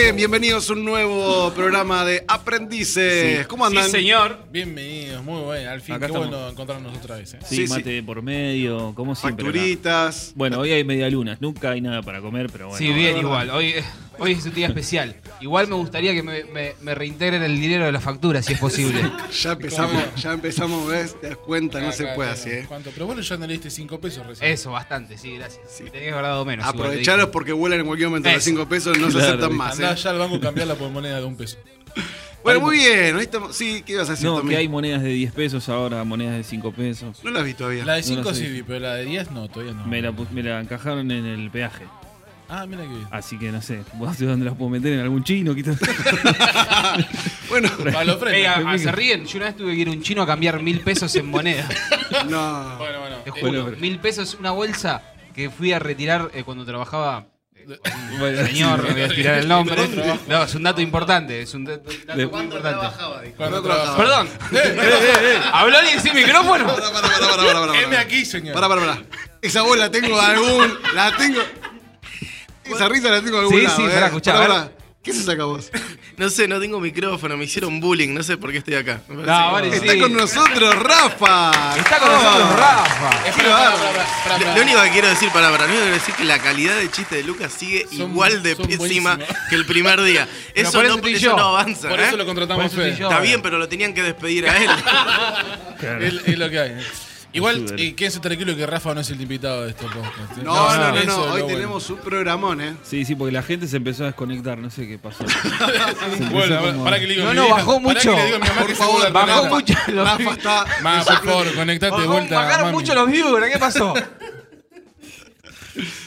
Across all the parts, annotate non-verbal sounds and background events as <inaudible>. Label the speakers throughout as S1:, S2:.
S1: Bien, bienvenidos a un nuevo programa de Aprendices. ¿Cómo andan?
S2: Sí, señor.
S3: Bienvenidos, muy bueno. Al fin,
S2: Acá
S3: qué
S2: estamos.
S3: bueno encontrarnos otra vez. ¿eh?
S2: Sí,
S1: Sí, sí.
S2: mate por medio, como siempre. acá.
S1: Facturitas.
S2: Bueno, hoy hay media luna, nunca hay nada para comer, pero bueno.
S4: Sí, bien, igual. Hoy, hoy es un día especial. Igual me gustaría que me, me- me reintegren el dinero de la factura, si es posible. <laughs>
S1: Ya empezamos, ya empezamos, ¿ves? Te das cuenta, no se puede
S3: acá,
S1: así, ¿eh?
S3: ¿Cuánto? Pero bueno, ya no le diste 5 pesos recién.
S4: Eso, bastante, sí, gracias. Tenías guardado menos.
S1: Aprovecharos porque vuelan en cualquier momento los
S4: Eso.
S1: 5 pesos, no se
S2: Claro,
S1: aceptan más,
S3: Andá
S1: ¿eh?
S3: ya al banco y cambiarla por moneda de un peso. <laughs>
S1: Bueno, muy bien. Estamos... Sí, ¿qué ibas a decir,
S2: No,
S1: Tommy?
S2: que hay monedas de 10 pesos ahora, monedas de 5 pesos.
S1: No las vi todavía.
S3: La de
S2: No
S3: 5
S2: lo sé.
S3: sí vi, pero la de 10 no, todavía no.
S2: Me la, pu- me la encajaron en el peaje.
S3: Ah, mira que bien.
S2: Así que no sé, ¿vos de dónde las puedo meter? ¿En algún chino? <laughs> quizás?
S1: Bueno,
S3: Para los frenos.
S4: se ríen. Yo una vez tuve que ir a un chino a cambiar mil pesos en moneda. <laughs>
S1: no.
S3: Bueno, bueno.
S4: Te
S3: Eh,
S4: juro.
S2: Bueno, pero-
S4: Mil pesos, una bolsa que fui a retirar eh, cuando trabajaba. eh,
S2: Bueno,
S4: señor, no voy a tirar el nombre. No, es un dato importante. Es un dato, muy importante.
S3: Cuando trabajaba.
S4: Perdón. ¿Habló alguien sin micrófono?
S1: Para, para, para, para, para, para.
S3: aquí, señor.
S1: Para, para, para. Esa voz la tengo de algún. La tengo. Esa risa la tengo de algún
S4: Sí,
S1: lado,
S4: sí,
S1: ¿eh?
S4: pará, escuchá,
S1: Pará,
S4: a ver.
S1: pará. ¿Qué se saca vos? <laughs>
S5: No sé, no tengo micrófono, me hicieron bullying, no sé por qué estoy acá.
S4: No,
S1: Está con nosotros, Rafa.
S4: Está con nosotros. Rafa.
S3: Pará,
S5: Lo, único que quiero decir, para, para, lo único que quiero decir es que la calidad de chiste de Lucas sigue
S3: Son-
S5: igual de pésima que el primer día. Eso, no,
S4: eso
S5: no avanza.
S3: Por
S5: ¿eh?
S3: eso lo contratamos Fede.
S5: Está bien, pero lo tenían que despedir a él. <laughs>
S3: Es, es lo que hay. Igual, eh, quédense tranquilo que Rafa no es el invitado de este podcast. ¿eh?
S1: No, no, no, no.
S3: eso es lo
S1: Hoy
S3: bueno.
S1: tenemos un programón, ¿eh?
S2: Sí, sí, porque la gente se empezó a desconectar, no sé qué pasó. <laughs>
S3: Bueno,
S2: como-
S3: para que le digo
S4: No, no,
S3: vieja-
S4: bajó
S3: pará que
S4: mucho.
S3: le digo a mi mamá
S1: Por
S3: que se
S1: favor,
S3: a
S4: bajó mucho los
S1: Rafa está.
S3: Ma, por favor, conectate de vuelta.
S4: Bajaron
S3: mami.
S4: mucho los viewers, ¿qué pasó? <laughs>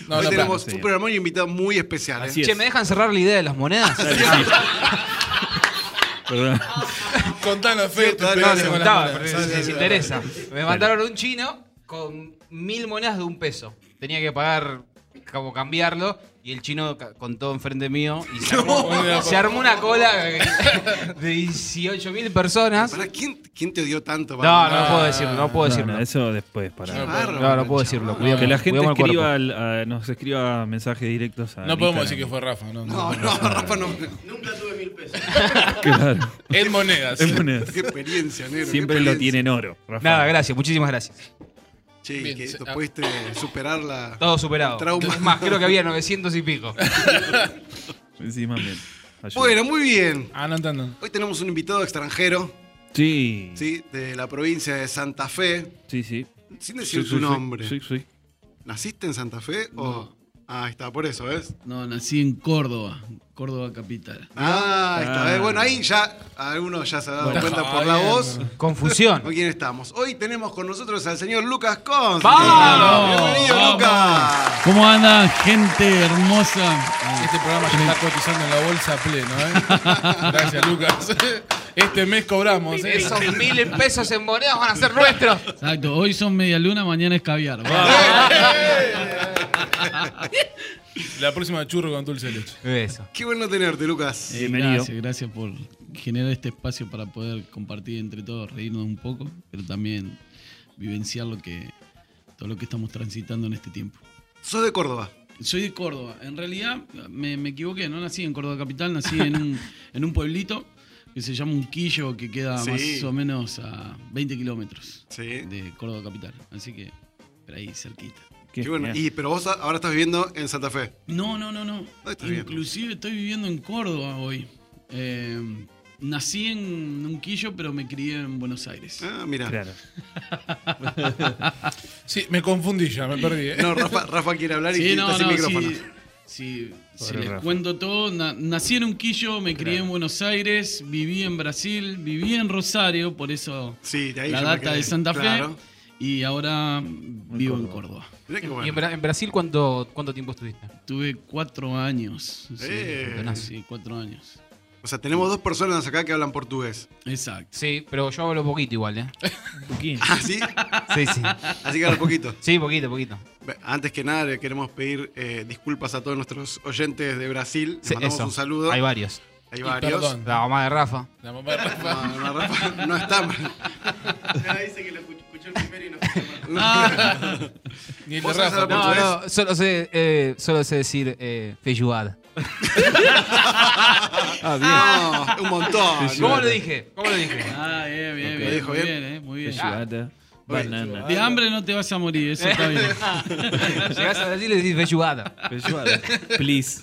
S3: No,
S1: Hoy
S3: no,
S1: tenemos
S2: señor.
S1: un programón y invitado muy especial, ¿eh?
S2: Así es.
S4: Che, ¿me dejan cerrar la idea de las monedas? <laughs>
S2: Perdón.
S3: Contanos, Fede,
S4: No, les
S3: experiencia con las
S4: contaba, pero si les interesa. Me mandaron un chino con mil monedas de un peso. Tenía que pagar, como cambiarlo, y el chino contó enfrente mío y se <laughs> armó,
S3: No.
S4: se armó una cola <laughs> de 18 mil personas.
S1: Pará, ¿quién, ¿Quién te dio tanto?
S4: No, no, no puedo decirlo, no puedo
S2: No,
S4: decirlo.
S2: no, eso después, para.
S3: No,
S4: No, no puedo decirlo. Cuidado,
S2: que la gente escriba, al- a- nos escriba mensajes directos a.
S3: No podemos decir que fue Rafa, no.
S1: No, no, <laughs> Rafa no.
S5: Nunca tuve mil pesos.
S2: Claro.
S3: En monedas.
S2: En monedas.
S1: Qué experiencia, negro. qué
S2: Siempre lo tiene en oro. Rafael.
S4: Nada, gracias, muchísimas gracias.
S1: Che,
S3: Bien,
S1: que
S3: se-
S1: tú
S3: ah.
S1: pudiste superar la.
S4: Todo superado.
S1: Trauma.
S4: Es más, creo que había 900 y pico. <laughs>
S2: Encima bien. Ayuda.
S1: Bueno, muy bien.
S3: Ah, no entiendo.
S1: Hoy tenemos un invitado extranjero,
S2: Sí.
S1: ¿sí? De la provincia de Santa Fe.
S2: Sí, sí.
S1: Sin decir
S2: Sí,
S1: su
S2: sí, sí.
S1: nombre.
S2: Sí, sí.
S1: ¿Naciste en Santa Fe o.? Ah, ahí está, por eso, ¿ves?
S6: No, nací en Córdoba, Córdoba capital.
S1: Ah, ahí está.
S2: Ah.
S1: ¿ves? Bueno, ahí ya algunos ya se han dado
S3: Bueno.
S1: cuenta por la voz.
S4: Confusión. <laughs>
S1: con quién estamos. Hoy tenemos con nosotros al señor Lucas Cons.
S4: ¡Vamos!
S1: Bienvenido,
S6: Vamos.
S1: Lucas.
S6: ¿Cómo andan, gente hermosa?
S3: Este programa ya está cotizando en la bolsa a pleno, ¿eh? <laughs> Gracias, Lucas. Este mes cobramos, ¿eh?
S4: Esos mil pesos en monedas van a ser nuestros.
S6: Exacto, hoy son media luna, mañana es caviar. Va. <laughs> <laughs>
S3: La próxima churro con dulce de leche.
S4: Eso.
S1: Qué bueno tenerte, Lucas.
S6: Eh,
S2: Bienvenido.
S6: Gracias, gracias por generar este espacio para poder compartir entre todos, reírnos un poco, pero también vivenciar lo que, todo lo que estamos transitando en este tiempo.
S1: Sos de Córdoba.
S6: Soy de Córdoba. En realidad me, me equivoqué, no nací en Córdoba capital, nací en un, <laughs> en un pueblito que se llama Unquillo, que queda
S1: Sí.
S6: más o menos a 20 kilómetros
S1: Sí.
S6: de Córdoba capital. Así que por ahí cerquita.
S2: Qué
S1: Qué bueno. Y, pero vos ahora estás viviendo en Santa Fe.
S6: No, no, no, no. Inclusive estoy viviendo en Córdoba hoy. Eh, nací en Unquillo, pero me crié en Buenos Aires.
S1: Ah, mira.
S2: Claro. <laughs>
S3: Sí, me confundí ya, me perdí. ¿eh?
S1: No, Rafa, Rafa quiere hablar y
S6: Sí,
S1: está
S6: no,
S1: sin
S6: no,
S1: micrófono.
S6: sí, sí, si les
S2: Rafa.
S6: cuento todo, na- nací en Unquillo, me crié en Buenos Aires, viví en Brasil, viví en Rosario, por eso
S1: Sí, de ahí
S6: la data de Santa Fe,
S1: Claro.
S6: Y ahora vivo en Córdoba.
S4: ¿Y en, Bra- en Brasil cuánto, cuánto tiempo estuviste?
S6: Tuve cuatro años. Sí,
S1: Eh.
S6: sí, cuatro años.
S1: O sea, tenemos dos personas acá que hablan portugués.
S6: Exacto.
S4: Sí, pero yo hablo poquito igual, ¿eh? <laughs>
S2: Puquín.
S1: ¿Ah, sí?
S4: Sí, sí.
S1: Así que habla poquito.
S4: Sí, poquito, poquito.
S1: Antes que nada, le queremos pedir eh, disculpas a todos nuestros oyentes de Brasil. Les
S4: Sí,
S1: mandamos
S4: eso.
S1: un saludo.
S4: Hay varios.
S1: Hay
S3: Y
S1: varios.
S3: perdón.
S4: La mamá de Rafa.
S3: La mamá de Rafa.
S1: No, no, Rafa, no está mal. <laughs>
S5: dice que lo escuchó el primero y <laughs> no <laughs>
S3: Ni el de
S1: ¿Vos sabés
S3: Rafa.
S4: No, no, solo sé, eh, solo sé decir eh, feijoada. <laughs>
S2: Ah,
S1: No, un montón.
S4: ¿Cómo lo dije? ¿Cómo lo dije?
S6: Ah, bien, bien,
S2: Ok.
S6: bien.
S1: Dijo
S6: muy
S1: bien.
S6: bien, eh, muy
S2: bien.
S6: bien.
S2: Feijoada, banana.
S6: De hambre no te vas a morir, eso está bien.
S4: Llegás a Brasil y decís feijoada.
S2: Feijoada. Please.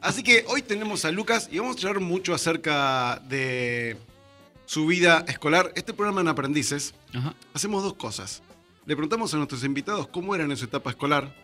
S1: Así que hoy tenemos a Lucas y vamos a hablar mucho acerca de su vida escolar. Este programa en Aprendices
S6: Ajá.
S1: hacemos dos cosas. Le preguntamos a nuestros invitados cómo eran en su etapa escolar,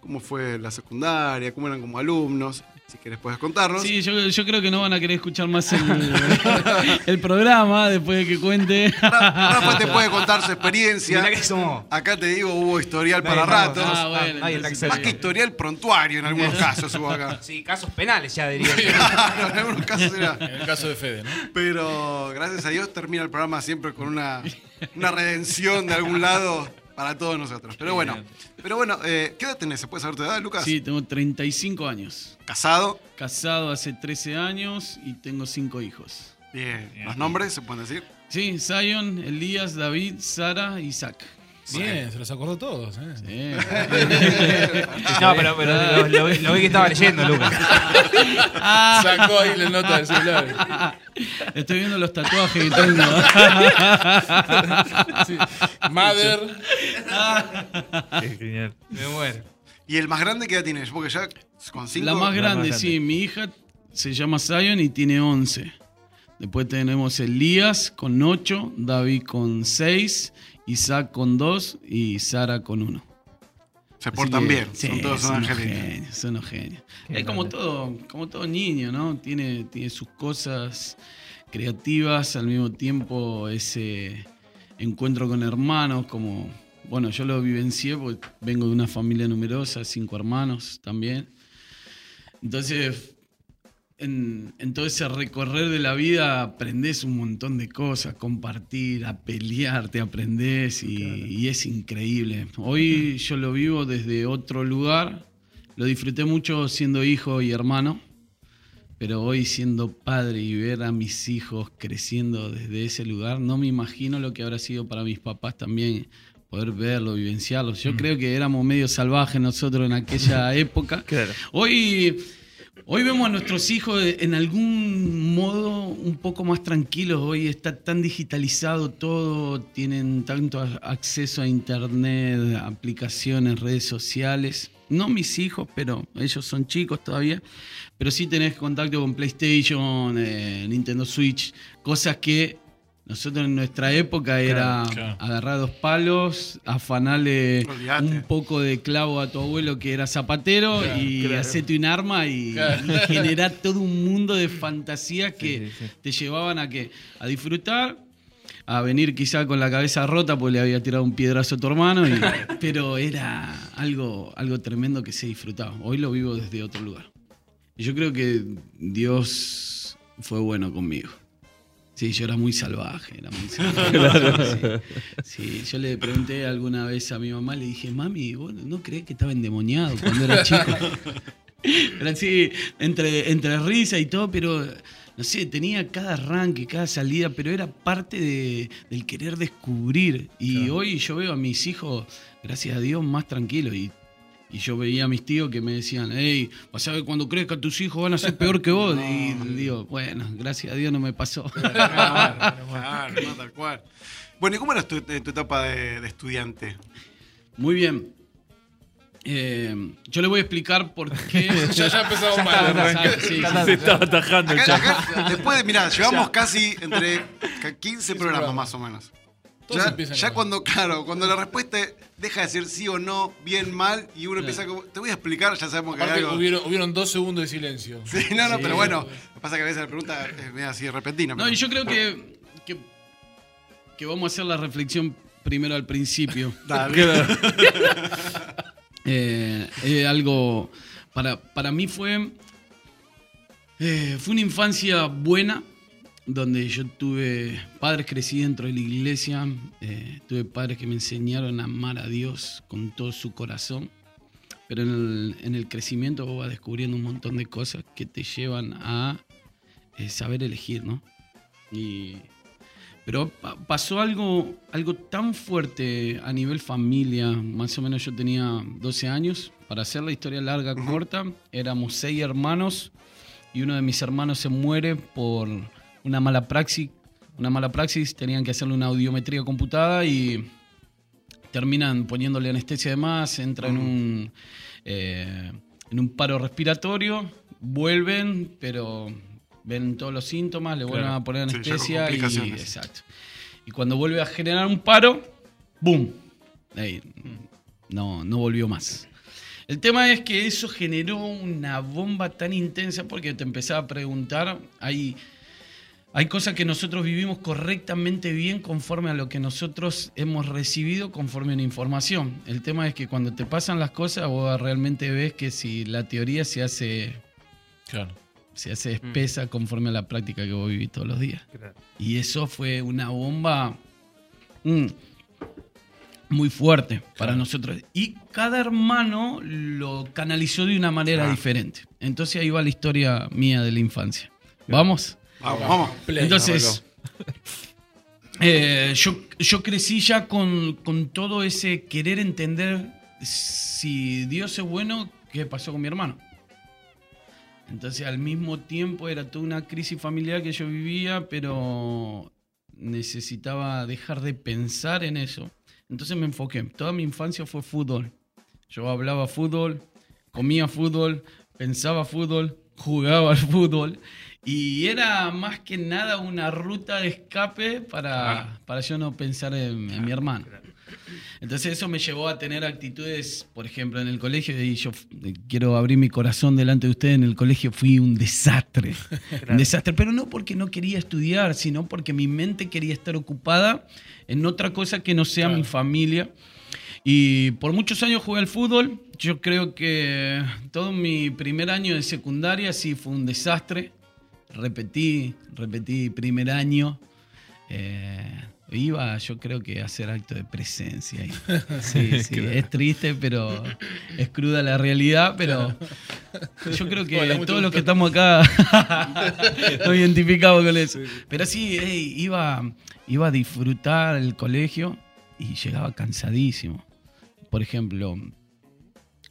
S1: cómo fue la secundaria, cómo eran como alumnos. Si querés puedes contarnos.
S6: Sí, yo, yo creo que no van a querer escuchar más el, <laughs> el programa después de que cuente.
S1: Ra- Rafa te puede contar su experiencia.
S4: Mirá que somos.
S1: Acá te digo, hubo historial
S4: Nadie
S1: para ratos.
S6: Ah, bueno,
S4: Nadie
S6: entonces
S1: Más que historial prontuario en algunos casos hubo acá.
S4: Sí, casos penales ya diría. <laughs>
S1: Claro, en algunos casos era.
S3: En el caso de Fede, ¿no?
S1: Pero gracias a Dios termina el programa siempre con una, una redención de algún lado para todos nosotros. Pero bueno, pero bueno, eh, ¿qué edad tenés? ¿Se puede saber tu edad, Lucas?
S6: Sí, tengo 35 años.
S1: Casado.
S6: Casado hace 13 años y tengo 5 hijos.
S1: Bien. ¿Los nombres se pueden decir?
S6: Sí, Zion, Elías, David, Sara, Isaac.
S3: Bien, se los acordó todos, ¿eh?
S6: Sí. <laughs>
S4: No, pero, pero lo, lo vi- lo vi que estaba leyendo, Lucas.
S3: Sacó ahí la nota del celular.
S6: Estoy viendo los tatuajes que tengo.
S3: Sí. Mother.
S2: Qué genial.
S4: Me muero.
S1: ¿Y el más grande qué edad tienes? Porque ya con cinco.
S6: La más
S2: La
S6: grande, sí. Mi hija se llama Zion y tiene 11. Después tenemos Elías con 8, David con 6, Isaac con 2 y Sara con 1.
S1: Se portan bien. son todos
S6: son
S1: angelitos.
S6: genios, son unos genios. Es como todo, como todo niño, ¿no? Tiene, tiene sus cosas creativas, al mismo tiempo ese encuentro con hermanos, como, bueno, yo lo vivencié porque vengo de una familia numerosa, cinco hermanos también. Entonces, en, en todo ese recorrer de la vida aprendes un montón de cosas, compartir, a pelear, te aprendes y, y es increíble. Hoy yo lo vivo desde otro lugar, lo disfruté mucho siendo hijo y hermano, pero hoy siendo padre y ver a mis hijos creciendo desde ese lugar, no me imagino lo que habrá sido para mis papás también poder verlo, vivenciarlo. Yo creo que éramos medio salvajes nosotros en aquella <laughs> época.
S2: Claro.
S6: Hoy, hoy vemos a nuestros hijos en algún modo un poco más tranquilos. Hoy está tan digitalizado todo, tienen tanto acceso a internet, aplicaciones, redes sociales. No mis hijos, pero ellos son chicos todavía. Pero sí tenés contacto con PlayStation, eh, Nintendo Switch, cosas que nosotros en nuestra época era
S3: claro.
S6: agarrar dos palos, afanarle
S1: Olvídate.
S6: un poco de clavo a tu abuelo que era zapatero
S3: Claro,
S6: y
S2: claro.
S6: hacerte un arma y,
S3: Claro.
S6: y generar todo un mundo de fantasía que
S2: sí, sí.
S6: te llevaban a que a disfrutar, a venir quizá con la cabeza rota porque le había tirado un piedrazo a tu hermano, y- <laughs> pero era algo, algo tremendo que se disfrutaba. Hoy lo vivo desde otro lugar. Y yo creo que Dios fue bueno conmigo. Sí, yo era muy salvaje, era muy <laughs> salvaje. Sí. Sí, yo le pregunté alguna vez a mi mamá, le dije, mami, ¿vos no crees que estaba endemoniado cuando era chico? <laughs> Pero así, entre, entre risa y todo, pero no sé, tenía cada arranque, cada salida, pero era parte de- del querer descubrir. Y hoy yo veo a mis hijos, gracias a Dios, más tranquilos. Y, y yo veía a mis tíos que me decían, hey, vas a ver cuando crezca tus hijos van a ser peor que vos. Y digo, bueno, gracias a Dios no me pasó. <laughs>
S1: Claro, no, tal cual. Bueno, ¿y cómo era tu, tu etapa de, de estudiante?
S6: Muy bien. Eh, yo le voy a explicar por qué. <laughs>
S3: Ya, ya empezamos mal.
S6: Sí, sí,
S2: Se estaba atajando el
S1: Acá,
S2: chat.
S1: acá, después de, mirá, <laughs> llevamos casi entre 15 programas
S3: programas.
S1: más o menos.
S3: Todos
S1: Ya,
S3: empiezan
S1: ya
S3: igual.
S1: cuando, claro, cuando la respuesta deja de ser sí o no, bien, mal, y uno empieza como, te voy a explicar, ya sabemos que hay algo.
S3: hubieron, hubieron dos segundos de silencio.
S1: Sí, no, no,
S6: Sí.
S1: pero bueno, lo que pasa que a veces la pregunta es medio así repentina.
S6: No,
S1: pero-
S6: y yo creo que, que, que vamos a hacer la reflexión primero al principio. <laughs> <laughs> Eh, eh, algo. Para, para mí fue. Eh, fue una infancia buena, donde yo tuve padres, crecí dentro de la iglesia, eh, tuve padres que me enseñaron a amar a Dios con todo su corazón, pero en el, en el crecimiento vos vas descubriendo un montón de cosas que te llevan a eh, saber elegir, ¿no? Y, pero pa- pasó algo, algo tan fuerte a nivel familia, más o menos yo tenía 12 años, para hacer la historia larga, corta, éramos seis hermanos y uno de mis hermanos se muere por una mala praxis. Una mala praxis, tenían que hacerle una audiometría computada y terminan poniéndole anestesia de más, entra en un, eh, en un paro respiratorio, vuelven, pero ven todos los síntomas, le vuelven a poner
S1: Sí,
S6: anestesia y, exacto. y cuando vuelve a generar un paro, ¡boom! Ahí, no, no volvió más. El tema es que eso generó una bomba tan intensa porque te empezaba a preguntar, hay, hay cosas que nosotros vivimos correctamente bien conforme a lo que nosotros hemos recibido conforme a la información. El tema es que cuando te pasan las cosas vos realmente ves que si la teoría se hace,
S3: Claro.
S6: se hace espesa conforme a la práctica que vos vivís todos los días. Y eso fue una bomba mm, muy fuerte para nosotros. Y cada hermano lo canalizó de una manera diferente. Entonces ahí va la historia mía de la infancia. ¿Vamos?
S1: Vamos, vamos.
S6: Entonces, <laughs> eh, yo, yo crecí ya con, con todo ese querer entender si Dios es bueno, ¿qué pasó con mi hermano? Entonces al mismo tiempo era toda una crisis familiar que yo vivía, pero necesitaba dejar de pensar en eso. Entonces me enfoqué. Toda mi infancia fue fútbol. Yo hablaba fútbol, comía fútbol, pensaba fútbol, jugaba al fútbol. Y era más que nada una ruta de escape para, para yo no pensar en, en mi hermano. Entonces eso me llevó a tener actitudes, por ejemplo, en el colegio, y yo f- quiero abrir mi corazón delante de ustedes, en el colegio fui un desastre. <laughs> Un desastre, pero no porque no quería estudiar, sino porque mi mente quería estar ocupada en otra cosa que no sea mi familia. Y por muchos años jugué al fútbol. Yo creo que todo mi primer año de secundaria sí fue un desastre. Repetí, repetí primer año. Eh, iba, yo creo que a hacer acto de presencia. <laughs> Sí, sí, es triste, pero es cruda la realidad. Pero yo creo <laughs> que
S3: Hola,
S6: todos los que estamos acá <laughs> nos identificamos con eso. Pero sí, iba, iba a disfrutar el colegio y llegaba cansadísimo. Por ejemplo,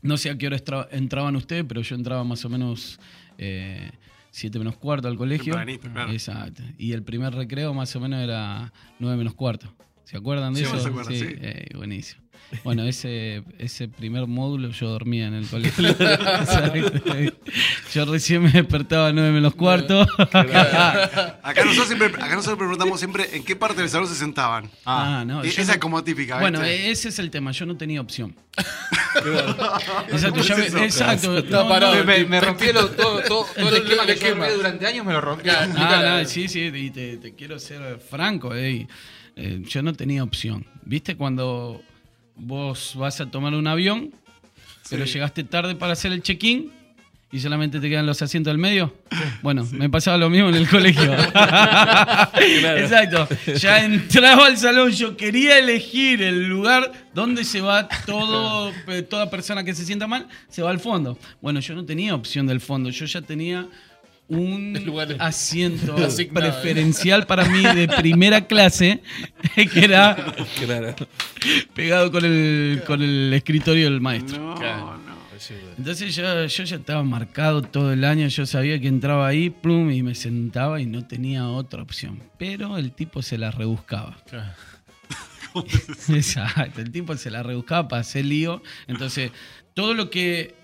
S6: no sé a qué hora entraban ustedes, pero yo entraba más o menos eh, 7 menos cuarto al colegio.
S1: Claro.
S6: Exacto. Y el primer recreo más o menos era 9 menos cuarto. ¿Se acuerdan de
S1: Sí,
S6: eso?
S1: se acuerdan, sí.
S6: eh, buenísimo. Bueno, ese, ese primer módulo yo dormía en el colegio. <laughs> Yo recién me despertaba a 9 menos cuarto.
S1: Acá nosotros, siempre, acá nosotros preguntamos siempre en qué parte del salón se sentaban.
S6: Ah, no.
S1: E- esa
S6: no-
S1: es como típica.
S6: Bueno,
S1: ¿viste?
S6: ese es el tema. Yo no tenía opción. <laughs> Exacto, ya
S1: es
S6: me- exacto. No,
S3: parado.
S6: no,
S4: Me, lo- todo, todo, todo el
S3: El
S4: esquema que yo armé durante años, me lo rompió.
S6: Ah, no, sí, sí, y te, te quiero ser franco. ey. Eh, yo no tenía opción. ¿Viste cuando vos vas a tomar un avión, pero llegaste tarde para hacer el check-in y solamente te quedan los asientos del medio? Bueno, me pasaba lo mismo en el colegio. <laughs> Exacto. Ya entraba al salón, yo quería elegir el lugar donde se va todo, eh, toda persona que se sienta mal, se va al fondo. Bueno, yo no tenía opción del fondo, yo ya tenía un <laughs>
S3: lugar
S6: asiento <laughs>
S3: asignado.
S6: preferencial para mí de primera clase, <laughs> que era
S2: Claro.
S6: pegado con el, con el escritorio del maestro.
S1: No,
S3: Claro.
S1: no.
S6: Entonces yo, yo ya estaba marcado todo el año, yo sabía que entraba ahí, plum, y me sentaba y no tenía otra opción. Pero el tipo se la rebuscaba.
S3: Claro.
S6: Exacto, el tipo se la rebuscaba para hacer lío. Entonces, todo lo que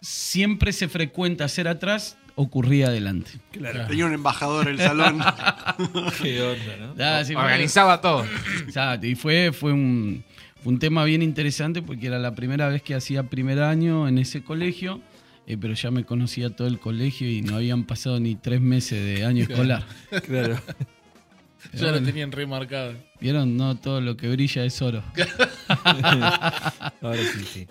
S6: siempre se frecuenta hacer atrás ocurría adelante.
S2: Claro.
S1: Tenía un embajador en el salón. <laughs>
S2: Qué onda, ¿no?
S6: Ah, sí, fue-
S4: Organizaba todo.
S6: Exacto, y fue, fue un, fue un tema bien interesante porque era la primera vez que hacía primer año en ese colegio, eh, pero ya me conocía todo el colegio y no habían pasado ni tres meses de año escolar.
S2: Claro.
S3: Ya lo tenían remarcado.
S6: ¿Vieron? No todo lo que brilla es oro. <laughs>
S2: Ahora sí, sí.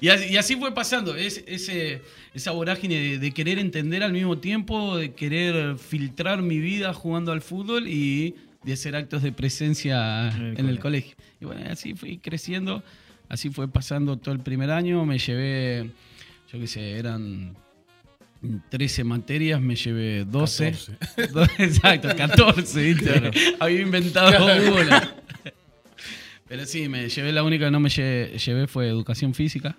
S6: Y así, y así fue pasando, es, ese, esa vorágine de, de querer entender al mismo tiempo, de querer filtrar mi vida jugando al fútbol y de hacer actos de presencia
S2: En el
S6: en el
S2: colegio.
S6: colegio. Y bueno, así fui creciendo, así fue pasando todo el primer año, me llevé, yo qué sé, eran 13 materias, me llevé 12.
S3: 14. <laughs>
S6: Do- Exacto, 14, ¿viste? Había inventado una. Pero sí, me llevé la única que no me lle- llevé fue educación física.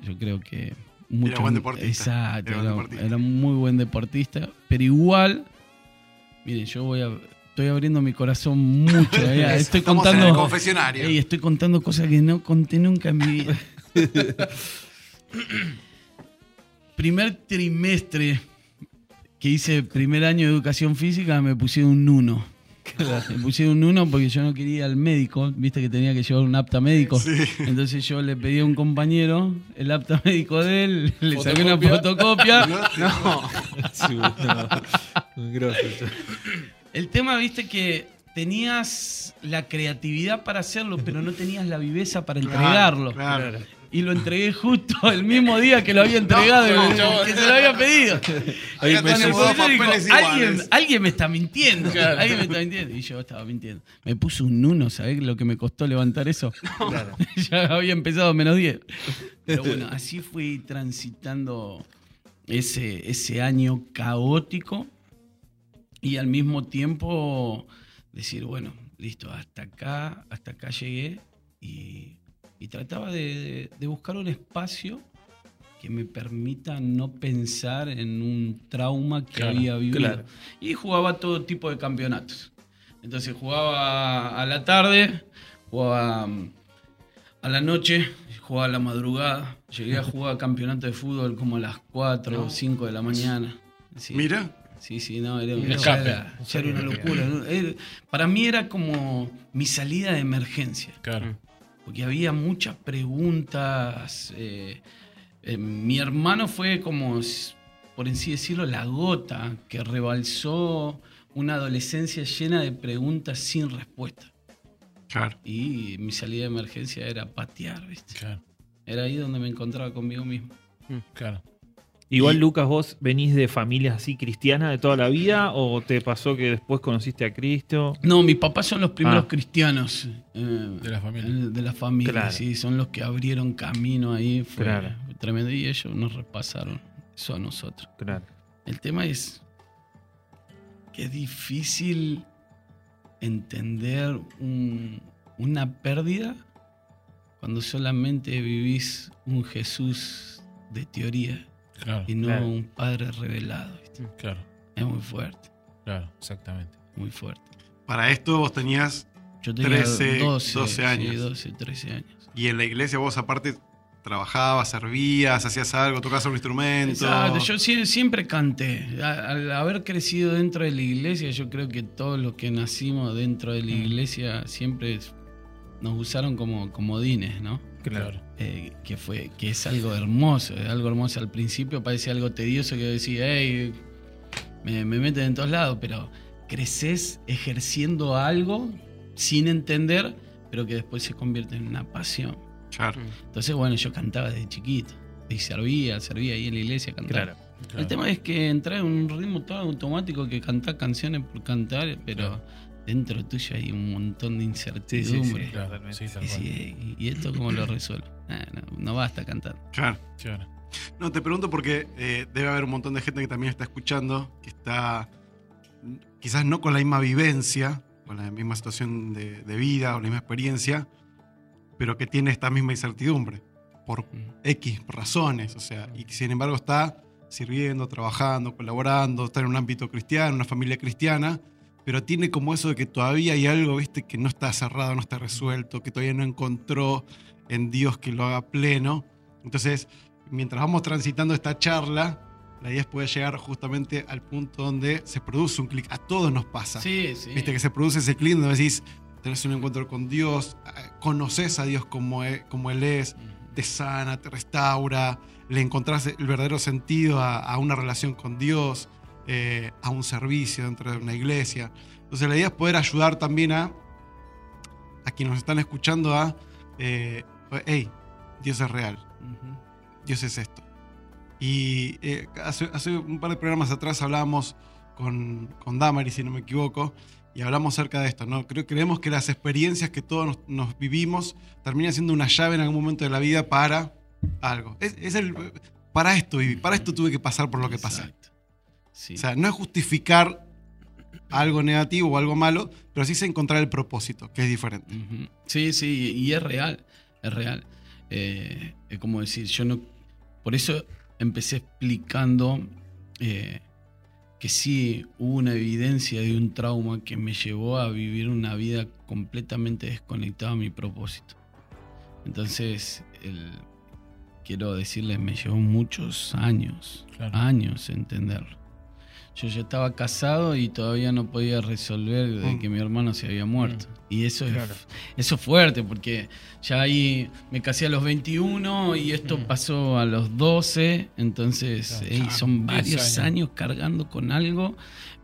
S6: Yo creo que muchos-
S1: buen deportista.
S6: Exacto,
S1: Era
S6: era,
S1: deportista.
S6: era muy buen deportista, pero igual miren, yo voy a estoy abriendo mi corazón mucho, eh, <laughs> estoy
S1: estamos en
S6: contando
S1: el confesionario.
S6: Estoy contando cosas que no conté nunca en mi vida. <laughs> <coughs> Primer trimestre que hice primer año de educación física me pusieron un 1. <laughs> Me pusieron un 1 porque yo no quería ir al médico, viste que tenía que llevar un apta médico. Entonces yo le pedí a un compañero el apta médico de él, <laughs> le saqué una
S3: Fotocopia.
S6: fotocopia. <laughs>
S2: Sí, no.
S6: El tema, viste, que tenías la creatividad para hacerlo, pero no tenías la viveza para
S1: Claro,
S6: entregarlo.
S1: claro.
S6: Y lo entregué justo el mismo día que lo había entregado,
S3: No,
S6: y-
S3: no,
S6: que se lo había pedido.
S1: Ahí
S6: dijo, alguien,
S1: iguales".
S6: alguien me está mintiendo. Alguien me está mintiendo. Y yo estaba mintiendo. Me puso un 1, ¿sabés lo que me costó levantar eso? <laughs> <laughs> ya había empezado menos 10. Pero bueno, así fui transitando ese, ese año caótico y al mismo tiempo decir, bueno, listo, hasta acá, hasta acá llegué y, y trataba de, buscar un espacio que me permita no pensar en un trauma que
S3: Claro,
S6: había vivido.
S2: claro.
S6: Y jugaba todo tipo de campeonatos. Entonces jugaba a la tarde, jugaba mm, a la noche, jugaba a la madrugada. Llegué a <laughs> jugar campeonato de fútbol como a las 4 o 5 de la mañana. Sí.
S1: Mira,
S6: Sí, sí, no, era, era- era una locura. para mí era como mi salida de emergencia,
S3: Claro.
S6: Porque había muchas preguntas. eh, eh, mi hermano fue como, por así decirlo, la gota que rebalsó una adolescencia llena de preguntas sin respuesta.
S1: claro.
S6: Y mi salida de emergencia era patear, ¿viste?
S3: Claro.
S6: Era ahí donde me encontraba conmigo mismo.
S3: Claro.
S2: Igual, Lucas, vos venís de familias así cristianas de toda la vida o te pasó que después conociste a Cristo?
S6: No, mis papás son los primeros
S2: Ah.
S6: cristianos eh,
S3: De la familia.
S6: eh, De la familia,
S2: Claro.
S6: sí, son los que abrieron camino ahí. Fue
S2: Claro.
S6: tremendo y ellos nos repasaron eso a nosotros.
S2: Claro.
S6: El tema es que es difícil entender un- una pérdida cuando solamente vivís un Jesús de teoría
S3: Claro.
S6: y no
S2: Claro.
S6: un Padre revelado. ¿viste?
S3: Claro.
S6: Es muy fuerte,
S3: Claro. Exactamente.
S6: muy fuerte.
S1: Para esto vos tenías,
S6: Yo tenía
S1: 13,
S6: 12,
S1: 12
S6: sí,
S1: años.
S6: 12, 13 años.
S1: y en la iglesia vos aparte trabajabas, servías, hacías algo, tocabas un instrumento.
S6: Exacto, yo sie- siempre canté. Al haber crecido dentro de la iglesia, yo creo que todos los que nacimos dentro de la iglesia siempre nos usaron como comodines, ¿no?
S3: Claro.
S6: Eh, que fue que es algo hermoso, es algo hermoso. Al principio parecía algo tedioso que decía, hey, me, me meten en todos lados, pero creces ejerciendo algo sin entender, pero que después se convierte en una pasión.
S1: Claro.
S6: Entonces, bueno, yo cantaba desde chiquito. Y servía, servía ahí en la iglesia, cantaba.
S2: Claro.
S3: claro.
S6: El tema es que entré en un ritmo todo automático que cantás canciones por cantar, pero dentro tuyo hay un montón de incertidumbre.
S3: Claro, sí,
S6: Y,
S3: cual.
S6: sí, ¿y esto cómo lo resuelvo? Ah, no, no basta cantar.
S1: Claro.
S3: Claro.
S1: No, te pregunto porque eh, debe haber un montón de gente que también está escuchando, que está mm, quizás no con la misma vivencia, con la misma situación de, de vida o la misma experiencia, pero que tiene esta misma incertidumbre por X razones, o sea, y que sin embargo está sirviendo, trabajando, colaborando, está en un ámbito cristiano, una familia cristiana, pero tiene como eso de que todavía hay algo, viste, que no está cerrado, no está resuelto, que todavía no encontró en Dios que lo haga pleno. Entonces, mientras vamos transitando esta charla, la idea es poder llegar justamente al punto donde se produce un clic. A todos nos pasa.
S6: Sí, sí.
S1: Viste que se produce ese clic donde decís, tenés un encuentro con Dios, eh, conoces a Dios como Él, como él es, te sana, te restaura, le encontrás el verdadero sentido a, a una relación con Dios, eh, a un servicio dentro de una iglesia. Entonces la idea es poder ayudar también a, a quienes nos están escuchando a, eh, hey, Dios es real. Dios es esto. Y eh, hace, hace un par de programas atrás hablábamos con, con Damari, si no me equivoco, y hablamos acerca de esto, ¿no? Creo, creemos que las experiencias que todos nos, nos vivimos terminan siendo una llave en algún momento de la vida para algo. Es, es el, para esto viví, para esto tuve que pasar por lo que pasé.
S6: Exacto. Sí.
S1: O sea, no es justificar algo negativo o algo malo, pero sí es encontrar el propósito, que es diferente.
S6: Sí, sí, y es real, es real. Eh, es como decir, yo no... Por eso empecé explicando eh, que sí hubo una evidencia de un trauma que me llevó a vivir una vida completamente desconectada a mi propósito. Entonces, el- quiero decirles, me llevó muchos años,
S3: Claro.
S6: años entenderlo. Yo ya estaba casado y todavía no podía resolver de
S1: Mm.
S6: que mi hermano se había muerto. Y eso
S2: Claro.
S6: es eso es fuerte porque ya ahí me casé a los 21 y esto pasó a los 12, entonces
S3: Claro.
S6: ey,
S3: Ah,
S6: son
S3: 10
S6: varios
S3: años.
S6: años. cargando con algo.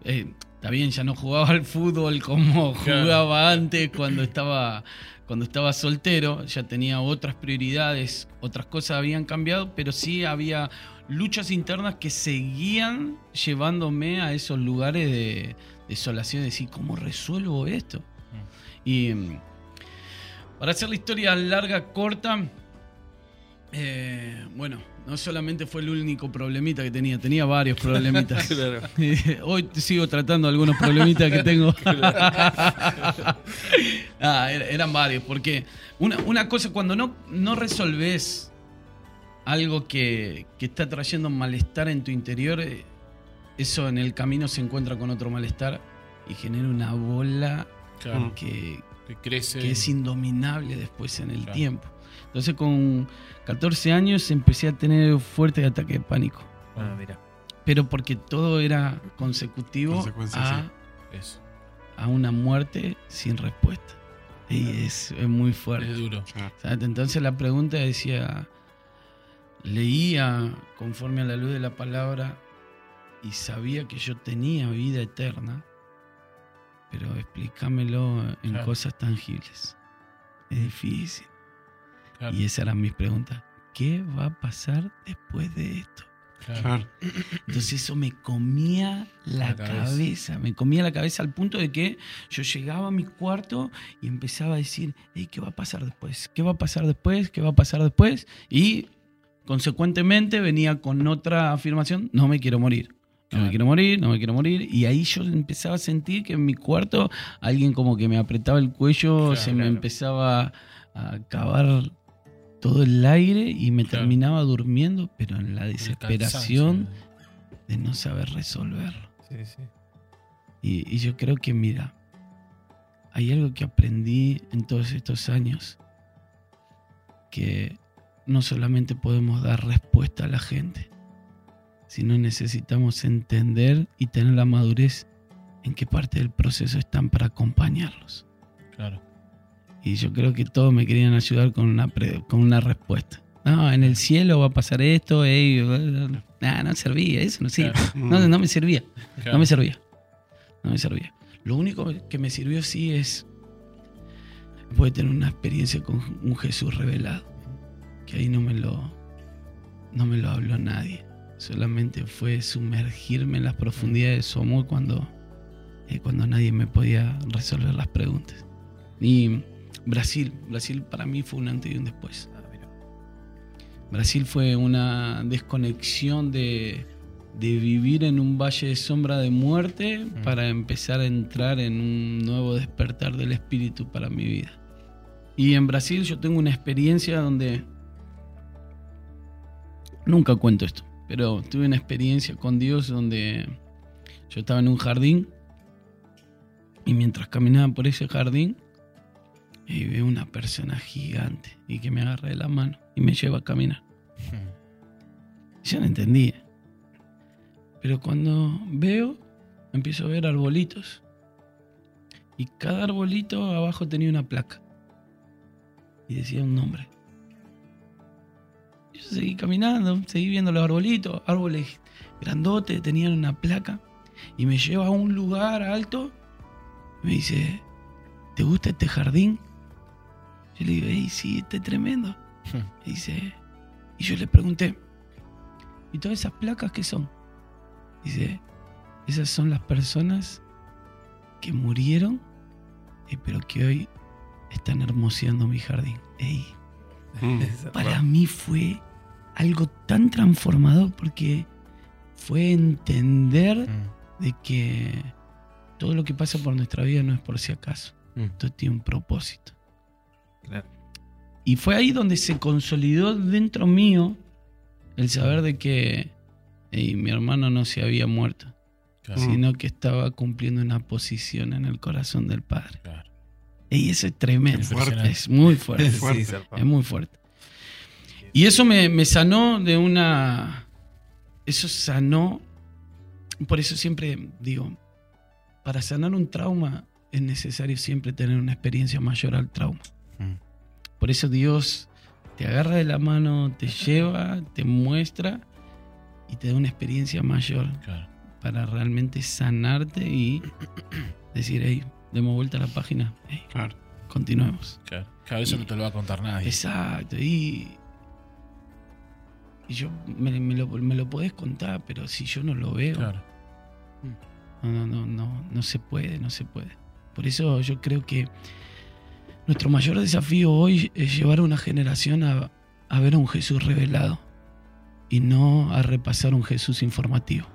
S6: Eh, está bien, ya no jugaba al fútbol como
S3: Claro.
S6: jugaba antes cuando estaba cuando estaba soltero, ya tenía otras prioridades, otras cosas habían cambiado, pero sí había luchas internas que seguían llevándome a esos lugares de desolación, de decir, ¿cómo resuelvo esto? Y mm, para hacer la historia larga, corta, eh, bueno, no solamente fue el único problemita que tenía, tenía varios problemitas. <laughs> <laughs> Hoy sigo tratando algunos problemitas que tengo. <laughs> Ah, era- eran varios, porque una, una cosa, cuando no, no resolves algo que, que está trayendo malestar en tu interior, eh, eso en el camino se encuentra con otro malestar y genera una bola
S3: Claro.
S6: que,
S3: Que crece.
S6: que es indominable después en el
S3: Claro.
S6: tiempo. Entonces con 14 años empecé a tener fuerte ataque de pánico.
S2: Ah, mira.
S6: Pero porque todo era consecutivo a,
S1: sí.
S6: A una muerte sin respuesta. Y es, es muy fuerte.
S3: Es duro.
S6: Entonces la pregunta decía, leía conforme a la luz de la palabra y sabía que yo tenía vida eterna, pero explícamelo en
S3: Claro.
S6: cosas tangibles. Es difícil.
S3: Claro.
S6: Y esa era mi pregunta. ¿Qué va a pasar después de esto?
S3: claro.
S6: Entonces eso me comía la,
S3: La cabeza.
S6: cabeza. me comía la cabeza al punto de que yo llegaba a mi cuarto y empezaba a decir, "Ey, ¿qué va a pasar después? ¿Qué va a pasar después? ¿Qué va a pasar después? Y consecuentemente venía con otra afirmación, no me quiero morir. No me quiero morir, no me quiero morir. Y ahí yo empezaba a sentir que en mi cuarto alguien como que me apretaba el cuello,
S3: Claro,
S6: se me
S3: claro.
S6: empezaba a acabar todo el aire y me terminaba durmiendo, pero en la desesperación de no saber resolverlo.
S2: Sí, sí.
S6: Y, y yo creo que, mira, hay algo que aprendí en todos estos años, que no solamente podemos dar respuesta a la gente, sino necesitamos entender y tener la madurez en qué parte del proceso están para acompañarlos.
S3: Claro.
S6: Y yo creo que todos me querían ayudar con una, pre- con una respuesta. No, en el cielo va a pasar esto, ey, nah, no servía, eso no sirve.
S3: Claro.
S6: No, no me servía.
S3: Claro.
S6: No me servía. No me servía. Lo único que me sirvió sí es poder tener una experiencia con un Jesús revelado. Que ahí no me lo, no me lo habló nadie. Solamente fue sumergirme en las profundidades de su amor cuando, eh, cuando nadie me podía resolver las preguntas. Y Brasil, Brasil para mí fue un antes y un después.
S2: Ah.
S6: Brasil fue una desconexión de, de vivir en un valle de sombra de muerte para empezar a entrar en un nuevo despertar del espíritu para mi vida. Y en Brasil yo tengo una experiencia donde... Nunca cuento esto, pero tuve una experiencia con Dios donde yo estaba en un jardín y mientras caminaba por ese jardín y veo una persona gigante y que me agarra de la mano y me lleva a caminar. Yo no entendía. Pero cuando veo, empiezo a ver arbolitos. Y cada arbolito abajo tenía una placa. Y decía un nombre. Yo seguí caminando, seguí viendo los arbolitos, árboles grandotes, tenían una placa. Y me lleva a un lugar alto. Y me dice, ¿te gusta este jardín? Yo le digo, hey, sí, este es tremendo. Y dice, Y yo le pregunté, ¿y todas esas placas qué son? Dice, esas son las personas que murieron, eh, pero que hoy están hermoseando mi jardín. Ey, <laughs>
S1: Mm.
S6: para mí fue algo tan transformador porque fue entender
S3: Mm.
S6: de que todo lo que pasa por nuestra vida no es por si acaso.
S7: Mm.
S6: Todo tiene un propósito.
S2: Claro.
S6: Y fue ahí donde se consolidó dentro mío el saber de que mi hermano no se había muerto,
S3: Claro.
S6: sino que estaba cumpliendo una posición en el corazón del Padre.
S3: Claro.
S6: Y eso es tremendo. Es muy fuerte.
S1: Fuerte.
S2: Sí, zarpado.
S6: Es muy fuerte. Y eso me, me sanó de una. Eso sanó. Por eso siempre digo: para sanar un trauma es necesario siempre tener una experiencia mayor al trauma.
S7: Mm.
S6: Por eso Dios te agarra de la mano, te lleva, te muestra y te da una experiencia mayor
S3: Claro.
S6: para realmente sanarte y decir: hey, demos vuelta a la página, hey,
S1: Claro.
S6: continuemos.
S3: Claro. Claro, eso no te lo va a contar nadie.
S6: Exacto, y, y yo me, me lo, me lo podés contar, pero si yo no lo veo,
S3: Claro.
S6: no, no, no, no, no se puede, no se puede. Por eso yo creo que nuestro mayor desafío hoy es llevar a una generación a, a ver a un Jesús revelado y no a repasar un Jesús informativo.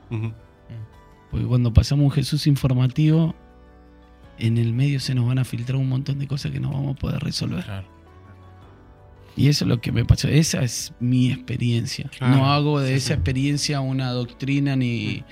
S6: Porque cuando pasamos un Jesús informativo, en el medio se nos van a filtrar un montón de cosas que no vamos a poder resolver.
S3: Claro.
S6: Y eso es lo que me pasó. Esa es mi experiencia.
S1: Claro,
S6: no hago de
S1: sí,
S6: esa
S1: sí.
S6: experiencia una doctrina ni,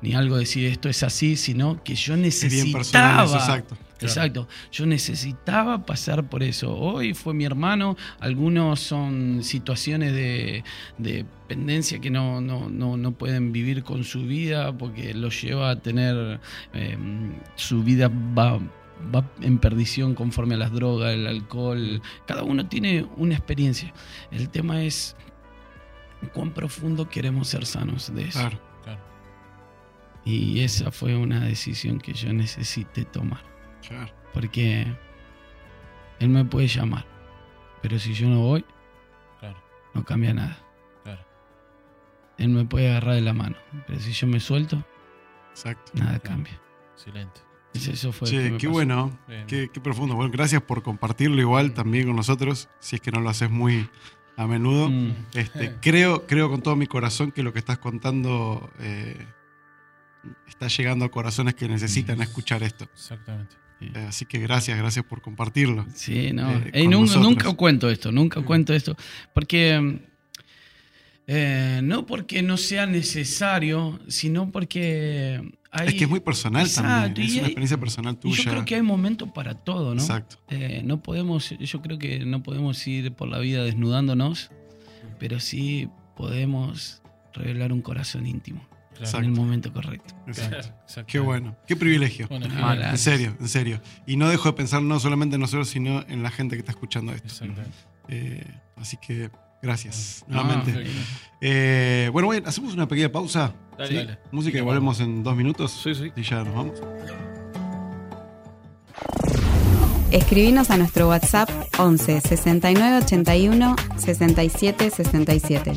S6: ni algo de decir esto es así, sino que yo
S1: Es bien personal
S6: necesitaba.
S1: eso, exacto.
S6: Exacto. Yo necesitaba pasar por eso. Hoy fue mi hermano. Algunos son situaciones de, de dependencia que no, no, no, no pueden vivir con su vida porque los lleva a tener. eh, su vida va, va en perdición conforme a las drogas, el alcohol. Cada uno tiene una experiencia. El tema es cuán profundo queremos ser sanos de eso.
S1: Claro.
S3: Claro.
S6: Y esa fue una decisión que yo necesité tomar.
S1: Claro.
S6: Porque él me puede llamar. Pero si yo no voy, no cambia nada.
S3: Claro.
S6: Él me puede agarrar de la mano. Pero si yo me suelto,
S1: Exacto.
S6: nada cambia.
S3: Excelente.
S6: Eso- fue
S1: Che, qué
S6: pasó.
S1: bueno, qué, qué profundo. Bueno, gracias por compartirlo igual también con nosotros, si es que no lo haces muy a menudo.
S6: Mm.
S1: Este, creo, creo con todo mi corazón que lo que estás contando eh, está llegando a corazones que necesitan escuchar esto.
S3: Exactamente.
S1: Eh, así que gracias, gracias por compartirlo.
S6: Sí, no.
S1: eh,
S6: Ey,
S1: con
S6: nunca, cuento esto, nunca cuento esto. Porque. eh, no porque no sea necesario, sino porque hay.
S1: es que es muy personal
S6: Exacto,
S1: también, es una
S6: hay-
S1: experiencia personal tuya.
S6: yo creo que hay momentos para todo, ¿no?
S1: Exacto.
S6: Eh, no podemos, yo creo que no podemos ir por la vida desnudándonos, pero sí podemos revelar un corazón íntimo
S3: Claro.
S6: en el momento correcto.
S1: exacto.
S3: Exacto.
S1: Qué bueno, qué privilegio.
S3: Bueno,
S6: Ah.
S1: En serio, en serio. Y no dejo de pensar no solamente en nosotros, sino en la gente que está escuchando esto. Eh, así que gracias
S6: No,
S1: nuevamente. Eh, bueno, bueno, hacemos una pequeña pausa.
S2: Dale,
S1: ¿sí?
S3: dale.
S1: Música y volvemos en dos minutos.
S2: Sí, sí.
S1: Y ya nos vamos.
S8: Escribinos a nuestro WhatsApp 11 69 81 67 67.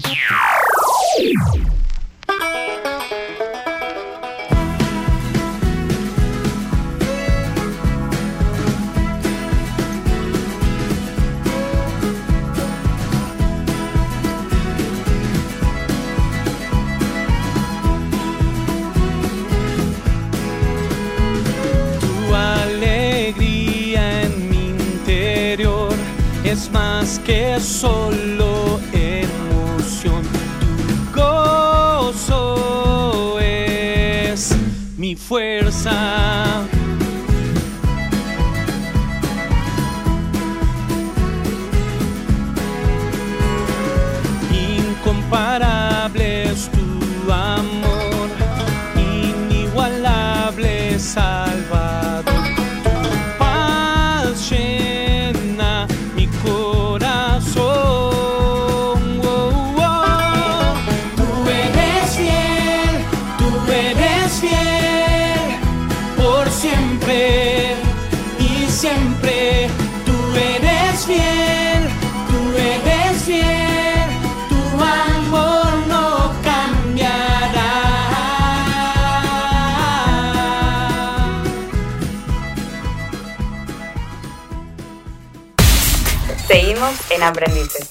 S9: En
S8: Aprendices.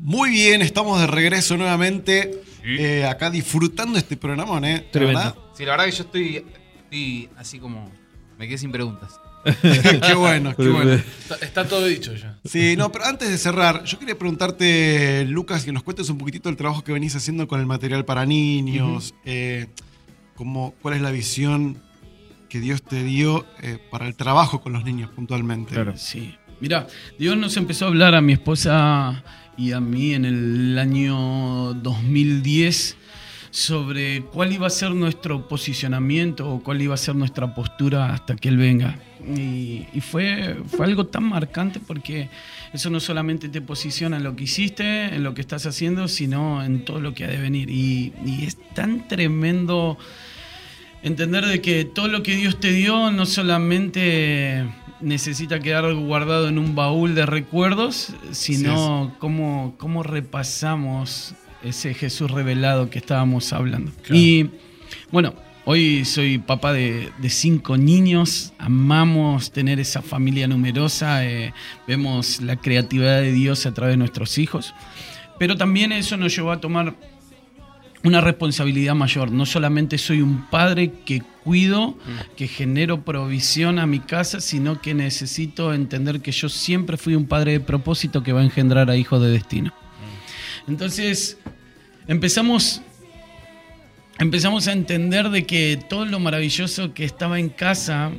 S1: Muy bien, estamos de regreso nuevamente. eh, acá disfrutando este programa, ¿eh? Verdad,
S4: Sí, la verdad que yo estoy, estoy así como. Me quedé sin preguntas. <laughs>
S1: qué bueno, qué bueno.
S3: Está, está todo dicho ya.
S1: Sí, no, pero antes de cerrar, yo quería preguntarte, Lucas, que nos cuentes un poquitito del trabajo que venís haciendo con el material para niños, eh, cómo- cuál es la visión que Dios te dio eh, para el trabajo con los niños puntualmente.
S2: Claro.
S6: Sí. Mira, Dios nos empezó a hablar a mi esposa y a mí en el año 2010 sobre cuál iba a ser nuestro posicionamiento o cuál iba a ser nuestra postura hasta que Él venga. Y, fue, fue algo tan marcante porque eso no solamente te posiciona en lo que hiciste, en lo que estás haciendo, sino en todo lo que ha de venir. Y, y es tan tremendo entender de que todo lo que Dios te dio no solamente necesita quedar guardado en un baúl de recuerdos, sino cómo, cómo repasamos ese Jesús revelado que estábamos hablando. Y bueno, hoy soy papá de, de cinco niños, amamos tener esa familia numerosa, eh, vemos la creatividad de Dios a través de nuestros hijos, pero también eso nos llevó a tomar una responsabilidad mayor. No solamente soy un padre que cuido, que genero provisión a mi casa, sino que necesito entender que yo siempre fui un padre de propósito que va a engendrar a hijos de destino. Entonces, empezamos, empezamos a entender de que todo lo maravilloso que estaba en casa,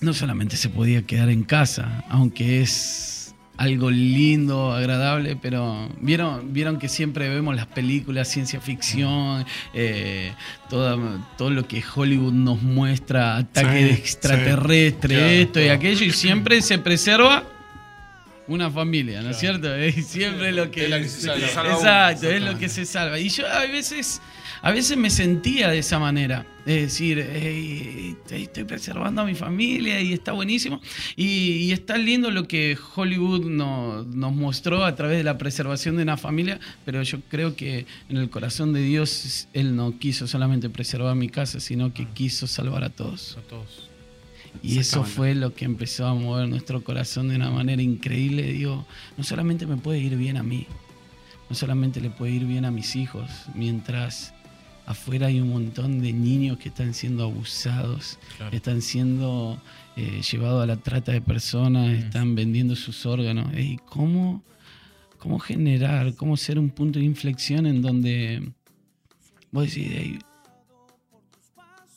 S6: no solamente se podía quedar en casa, aunque es algo lindo, agradable, pero vieron, vieron que siempre vemos las películas, ciencia ficción, eh, toda- todo lo que Hollywood nos muestra, ataque
S1: Sí,
S6: de extraterrestre,
S3: sí. Claro,
S6: esto y
S3: todo.
S6: aquello, y siempre se preserva una familia, ¿no es cierto? <laughs> Es siempre lo que...
S3: Es la que se salva.
S6: Exacto, es lo que se salva. Y yo a veces, a veces me sentía de esa manera. Es decir, "Ey, estoy preservando a mi familia y está buenísimo. Y, y está lindo lo que Hollywood no- nos mostró a través de la preservación de una familia, pero yo creo que en el corazón de Dios Él no quiso solamente preservar mi casa, sino que quiso salvar a todos.
S3: A todos.
S6: Y eso fue lo que empezó a mover nuestro corazón de una manera increíble. Digo, no solamente me puede ir bien a mí, no solamente le puede ir bien a mis hijos, mientras afuera hay un montón de niños que están siendo abusados,
S3: Claro.
S6: están siendo eh, llevados a la trata de personas, están vendiendo sus órganos. ¿Y cómo, cómo generar, cómo ser un punto de inflexión en donde vos decís, "Ey,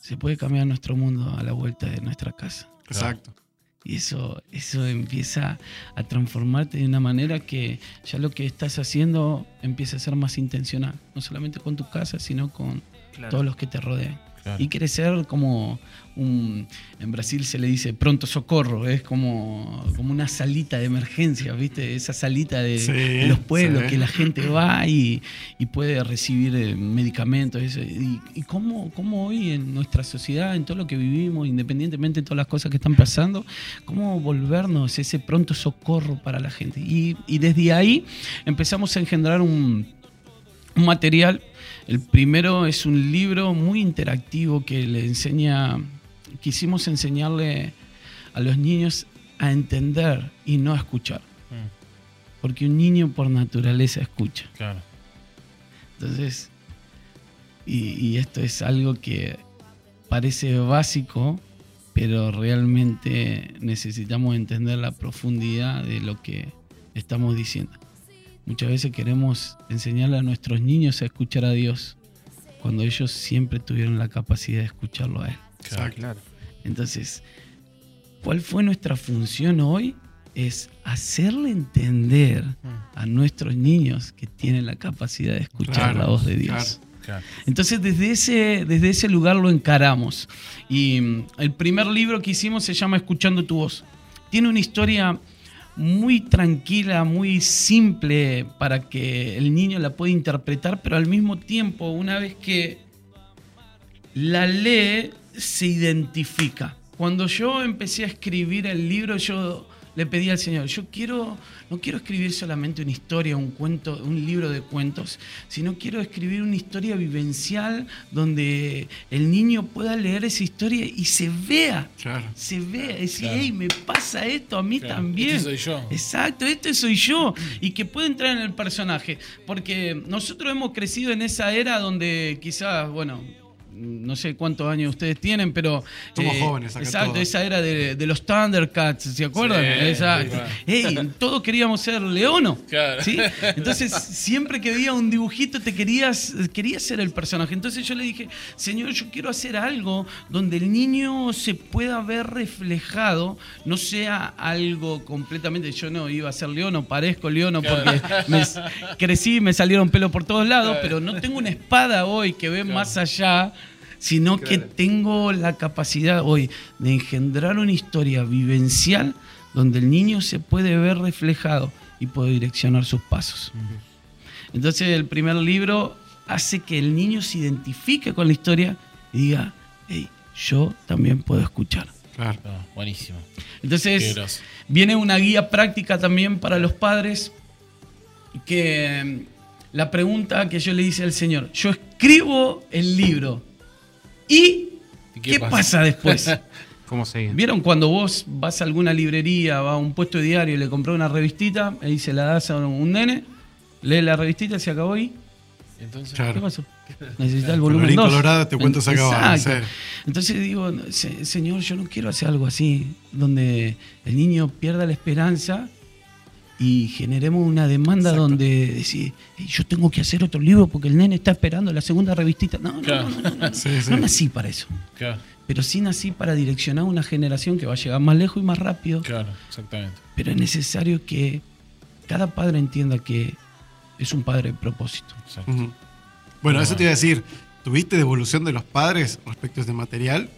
S6: se puede cambiar nuestro mundo a la vuelta de nuestra casa?
S1: Exacto.
S6: Y eso, eso empieza a transformarte de una manera que ya lo que estás haciendo empieza a ser más intencional. No solamente con tu casa, sino con todos los que te rodean.
S3: Claro.
S6: Y crecer como un. En Brasil se le dice pronto socorro, es como, como una salita de emergencia, ¿viste? Esa salita de,
S1: Sí,
S6: de los pueblos
S1: sí.
S6: que la gente va y, y puede recibir eh, medicamentos. eso. Y, y cómo, cómo hoy en nuestra sociedad, en todo lo que vivimos, independientemente de todas las cosas que están pasando, cómo volvernos ese pronto socorro para la gente. Y, y desde ahí empezamos a engendrar un, un material. El primero es un libro muy interactivo que le enseña, quisimos enseñarle a los niños a entender y no a escuchar. Porque un niño por naturaleza escucha.
S3: Claro.
S6: Entonces, y, y esto es algo que parece básico, pero realmente necesitamos entender la profundidad de lo que estamos diciendo. Muchas veces queremos enseñarle a nuestros niños a escuchar a Dios, cuando ellos siempre tuvieron la capacidad de escucharlo a Él.
S1: Exacto.
S6: Entonces, ¿cuál fue nuestra función hoy? Es hacerle entender a nuestros niños que tienen la capacidad de escuchar
S1: Claro,
S6: la voz de Dios.
S1: claro.
S3: Claro.
S6: Entonces desde ese, desde ese lugar lo encaramos. Y mm, el primer libro que hicimos se llama Escuchando tu voz. Tiene una historia muy tranquila, muy simple para que el niño la pueda interpretar, pero al mismo tiempo, una vez que la lee, se identifica. Cuando yo empecé a escribir el libro, yo le pedí al Señor, yo quiero, no quiero escribir solamente una historia, un cuento, un libro de cuentos, sino quiero escribir una historia vivencial donde el niño pueda leer esa historia y se vea,
S1: Claro.
S6: se vea, decir,
S3: Claro.
S6: hey, me pasa esto a mí
S3: Claro,
S6: también.
S3: este soy yo.
S6: Exacto, este soy yo. Y que puede entrar en el personaje. Porque nosotros hemos crecido en esa era donde quizás, bueno, no sé cuántos años ustedes tienen, pero. eh,
S1: Somos jóvenes acá
S6: Exacto,
S1: todos.
S6: esa era de, de los Thundercats, ¿se acuerdan?
S3: Sí,
S6: exacto.
S3: claro.
S6: Ey, todos queríamos ser Leono.
S3: Claro.
S6: ¿sí? <laughs> Entonces, siempre que veía un dibujito, te querías, querías ser el personaje. Entonces yo le dije, Señor, yo quiero hacer algo donde el niño se pueda ver reflejado, no sea algo completamente. Yo no iba a ser Leono, parezco Leono porque me, crecí y me salieron pelos por todos lados, pero no tengo una espada hoy que ve más allá sino que tengo la capacidad hoy de engendrar una historia vivencial donde el niño se puede ver reflejado y puede direccionar sus pasos. Entonces el primer libro hace que el niño se identifique con la historia y diga, hey, yo también puedo escuchar.
S1: Claro.
S3: Ah, buenísimo.
S6: Entonces viene una guía práctica también para los padres que mm, la pregunta que yo le hice al Señor, yo escribo el libro y
S3: ¿Y
S6: ¿qué, pasa? después? <laughs>
S4: ¿Cómo seguir?
S6: ¿Vieron cuando vos vas a alguna librería, vas a un puesto de diario y le comprás una revistita y se la das a un nene, lee la revistita, se acabó ahí?
S3: Entonces,
S1: Claro.
S6: ¿Qué pasó? <laughs> Necesitas el volumen
S1: Colorín
S6: 2.
S1: colorado, te cuento se acabó.
S6: Exacto. Entonces digo, "Se- Señor, yo no quiero hacer algo así, donde el niño pierda la esperanza y generemos una demanda
S1: Exacto.
S6: donde decir, "Ey, yo tengo que hacer otro libro porque el nene está esperando la segunda revistita. No, no,
S3: Claro.
S6: no, no, no, no. <laughs>
S1: Sí, sí.
S6: No nací para eso.
S3: Claro,
S6: Pero sí nací para direccionar una generación que va a llegar más lejos y más rápido.
S3: claro, exactamente.
S6: Pero es necesario que cada padre entienda que es un padre de propósito.
S3: exacto.
S1: Bueno, eso te iba a decir. ¿Tuviste devolución de los padres respecto a este material?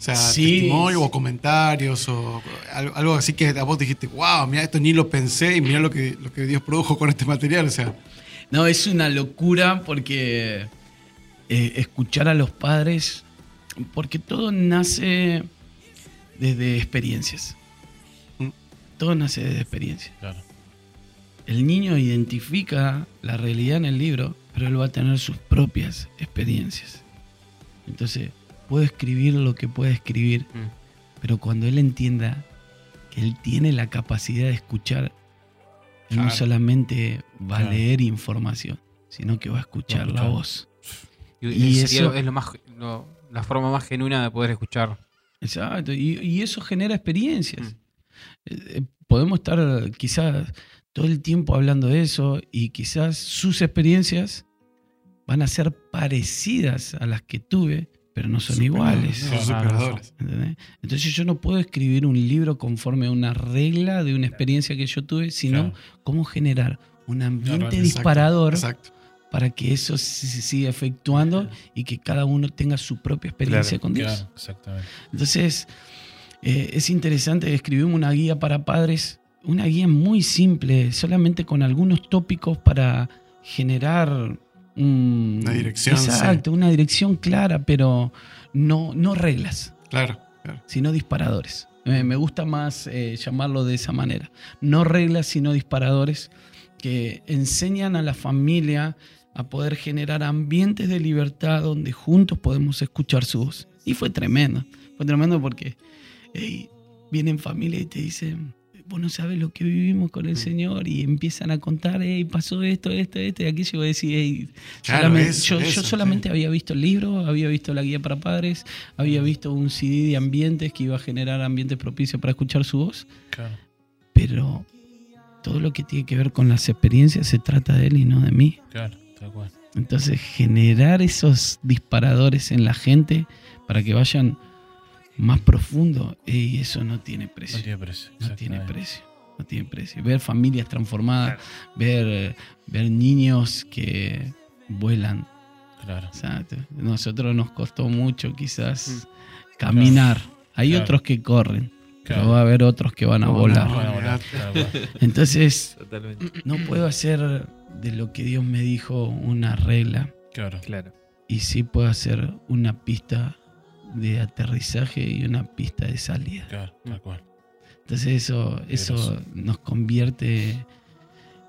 S1: O sea,
S6: Sí.
S1: testimonio o comentarios o algo, algo así que a vos dijiste, wow, mira, esto ni lo pensé y mira lo que, lo que Dios produjo con este material. O sea,
S6: No, es una locura porque eh, escuchar a los padres, porque todo nace desde experiencias.
S1: Mm.
S6: Todo nace desde experiencias.
S3: Claro.
S6: El niño identifica la realidad en el libro, pero él va a tener sus propias experiencias. Entonces, puede escribir lo que puede escribir,
S4: Mm.
S6: pero cuando él entienda que él tiene la capacidad de escuchar, él no solamente va
S3: Claro.
S6: a leer información, sino que va a escuchar la
S3: escuchar.
S6: voz.
S4: Y,
S6: eso-
S4: es lo más, lo- la forma más genuina de poder escuchar.
S6: Exacto, y, y eso genera experiencias.
S4: Mm.
S6: Eh, eh, podemos estar quizás todo el tiempo hablando de eso y quizás sus experiencias van a ser parecidas a las que tuve, pero no son iguales.
S1: Son superadores.
S6: ¿entendés? Entonces yo no puedo escribir un libro conforme a una regla de una experiencia que yo tuve, sino
S3: Claro.
S6: cómo generar un ambiente
S3: Exacto,
S6: disparador
S1: Exacto.
S6: para que eso se, siga efectuando y que cada uno tenga su propia experiencia
S2: Claro,
S6: con Dios.
S3: Exactamente.
S6: Entonces, eh, es interesante, escribimos una guía para padres, una guía muy simple, solamente con algunos tópicos para generar un-
S1: Una dirección,
S6: Exacto, una dirección clara, pero no, no reglas,
S1: Claro, claro.
S6: sino disparadores. Eh, me gusta más eh, llamarlo de esa manera. No reglas, sino disparadores que enseñan a la familia a poder generar ambientes de libertad donde juntos podemos escuchar su voz. Y fue tremendo. Fue tremendo porque vienen familia y te dicen, vos no sabes lo que vivimos con el Señor y empiezan a contar, hey, pasó esto, esto, esto y aquello. Y vos decís, "Ey,
S1: Claro,
S6: solamente-
S1: eso,
S6: yo, yo solamente
S1: sí.
S6: había visto el libro, había visto la guía para padres, había visto un CD de ambientes que iba a generar ambientes propicios para escuchar su voz,
S3: Claro.
S6: pero todo lo que tiene que ver con las experiencias se trata de él y no de mí.
S3: Claro, tal cual.
S6: Entonces, generar esos disparadores en la gente para que vayan más profundo, y eso no tiene precio.
S3: No tiene precio.
S6: No tiene precio. No tiene precio. Ver familias transformadas, ver, ver niños que vuelan.
S3: Claro.
S6: Exacto. Nosotros nos costó mucho quizás caminar. Hay
S3: Claro.
S6: otros que corren,
S3: Claro.
S6: pero va a haber otros que van a
S1: No,
S6: volar.
S1: no,
S3: bueno, tal <laughs> cual.
S6: Entonces,
S2: Totalmente.
S6: no puedo hacer de lo que Dios me dijo una regla.
S3: Claro.
S2: Claro.
S6: y sí puedo hacer una pista de aterrizaje y una pista de salida.
S3: Claro, tal cual.
S6: Entonces eso, eso nos convierte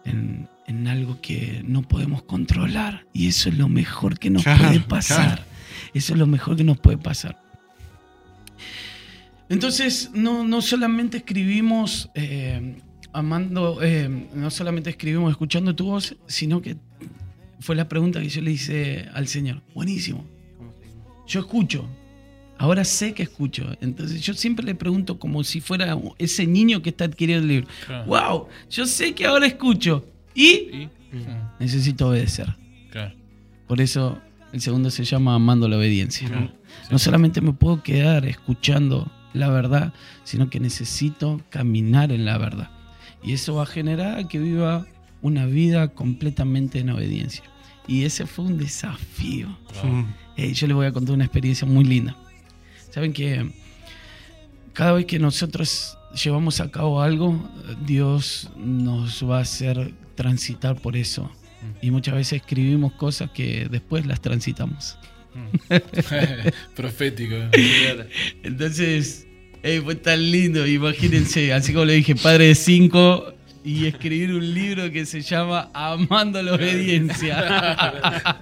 S6: en, en algo que no podemos controlar. Y eso es lo mejor que nos
S1: Claro,
S6: puede pasar.
S1: claro.
S6: Eso es lo mejor que nos puede pasar. Entonces, no, no solamente escribimos eh, amando, eh, no solamente escribimos escuchando tu voz, sino que fue la pregunta que yo le hice al Señor. Buenísimo. Yo escucho. Ahora sé que escucho. Entonces yo siempre le pregunto como si fuera ese niño que está adquiriendo el libro.
S3: Claro.
S6: Wow, yo sé que ahora escucho. Y
S3: Y-
S6: necesito obedecer.
S3: Claro.
S6: Por eso el segundo se llama Amando la Obediencia.
S3: Claro.
S6: No solamente me puedo quedar escuchando la verdad, sino que necesito caminar en la verdad. Y eso va a generar que viva una vida completamente en obediencia. Y ese fue un desafío.
S1: Mm.
S6: Eh, yo les voy a contar una experiencia muy linda. Saben que cada vez que nosotros llevamos a cabo algo, Dios nos va a hacer transitar por eso. Y muchas veces escribimos cosas que después las transitamos. <laughs>
S3: Profético.
S6: Entonces, eh, fue tan lindo. Imagínense, así como le dije, padre de cinco y escribir un libro que se llama Amando la Obediencia. <laughs>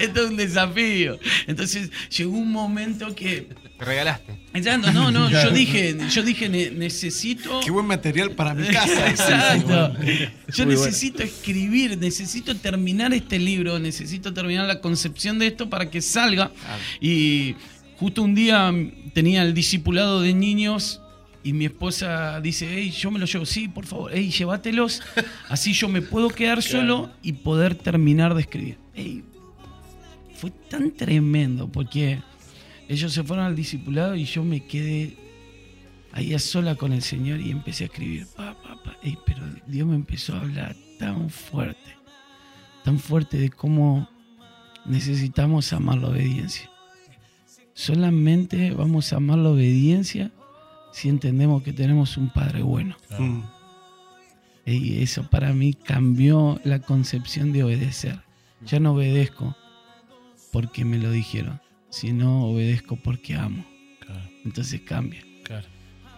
S6: Esto es un desafío. Entonces, llegó un momento que.
S4: Te regalaste.
S6: Exacto, no, no, yo dije, yo dije, "Ne- necesito.
S1: Qué buen material para mi casa.
S6: Exacto. Yo
S2: Muy bueno.
S6: necesito escribir, necesito terminar este libro, necesito terminar la concepción de esto para que salga. Y justo un día tenía el discipulado de niños y mi esposa dice, hey, yo me lo llevo, sí, por favor, hey, llévatelos, así yo me puedo quedar solo y poder terminar de escribir. Ey, fue tan tremendo porque ellos se fueron al discipulado y yo me quedé ahí a sola con el Señor y empecé a escribir. Pa, pa, pa. Ey, pero Dios me empezó a hablar tan fuerte, tan fuerte de cómo necesitamos amar la obediencia. Solamente vamos a amar la obediencia si entendemos que tenemos un Padre bueno.
S1: Mm.
S6: Y eso para mí cambió la concepción de obedecer. Ya no obedezco porque me lo dijeron, sino obedezco porque amo.
S3: Claro,
S6: Entonces cambia.
S3: claro.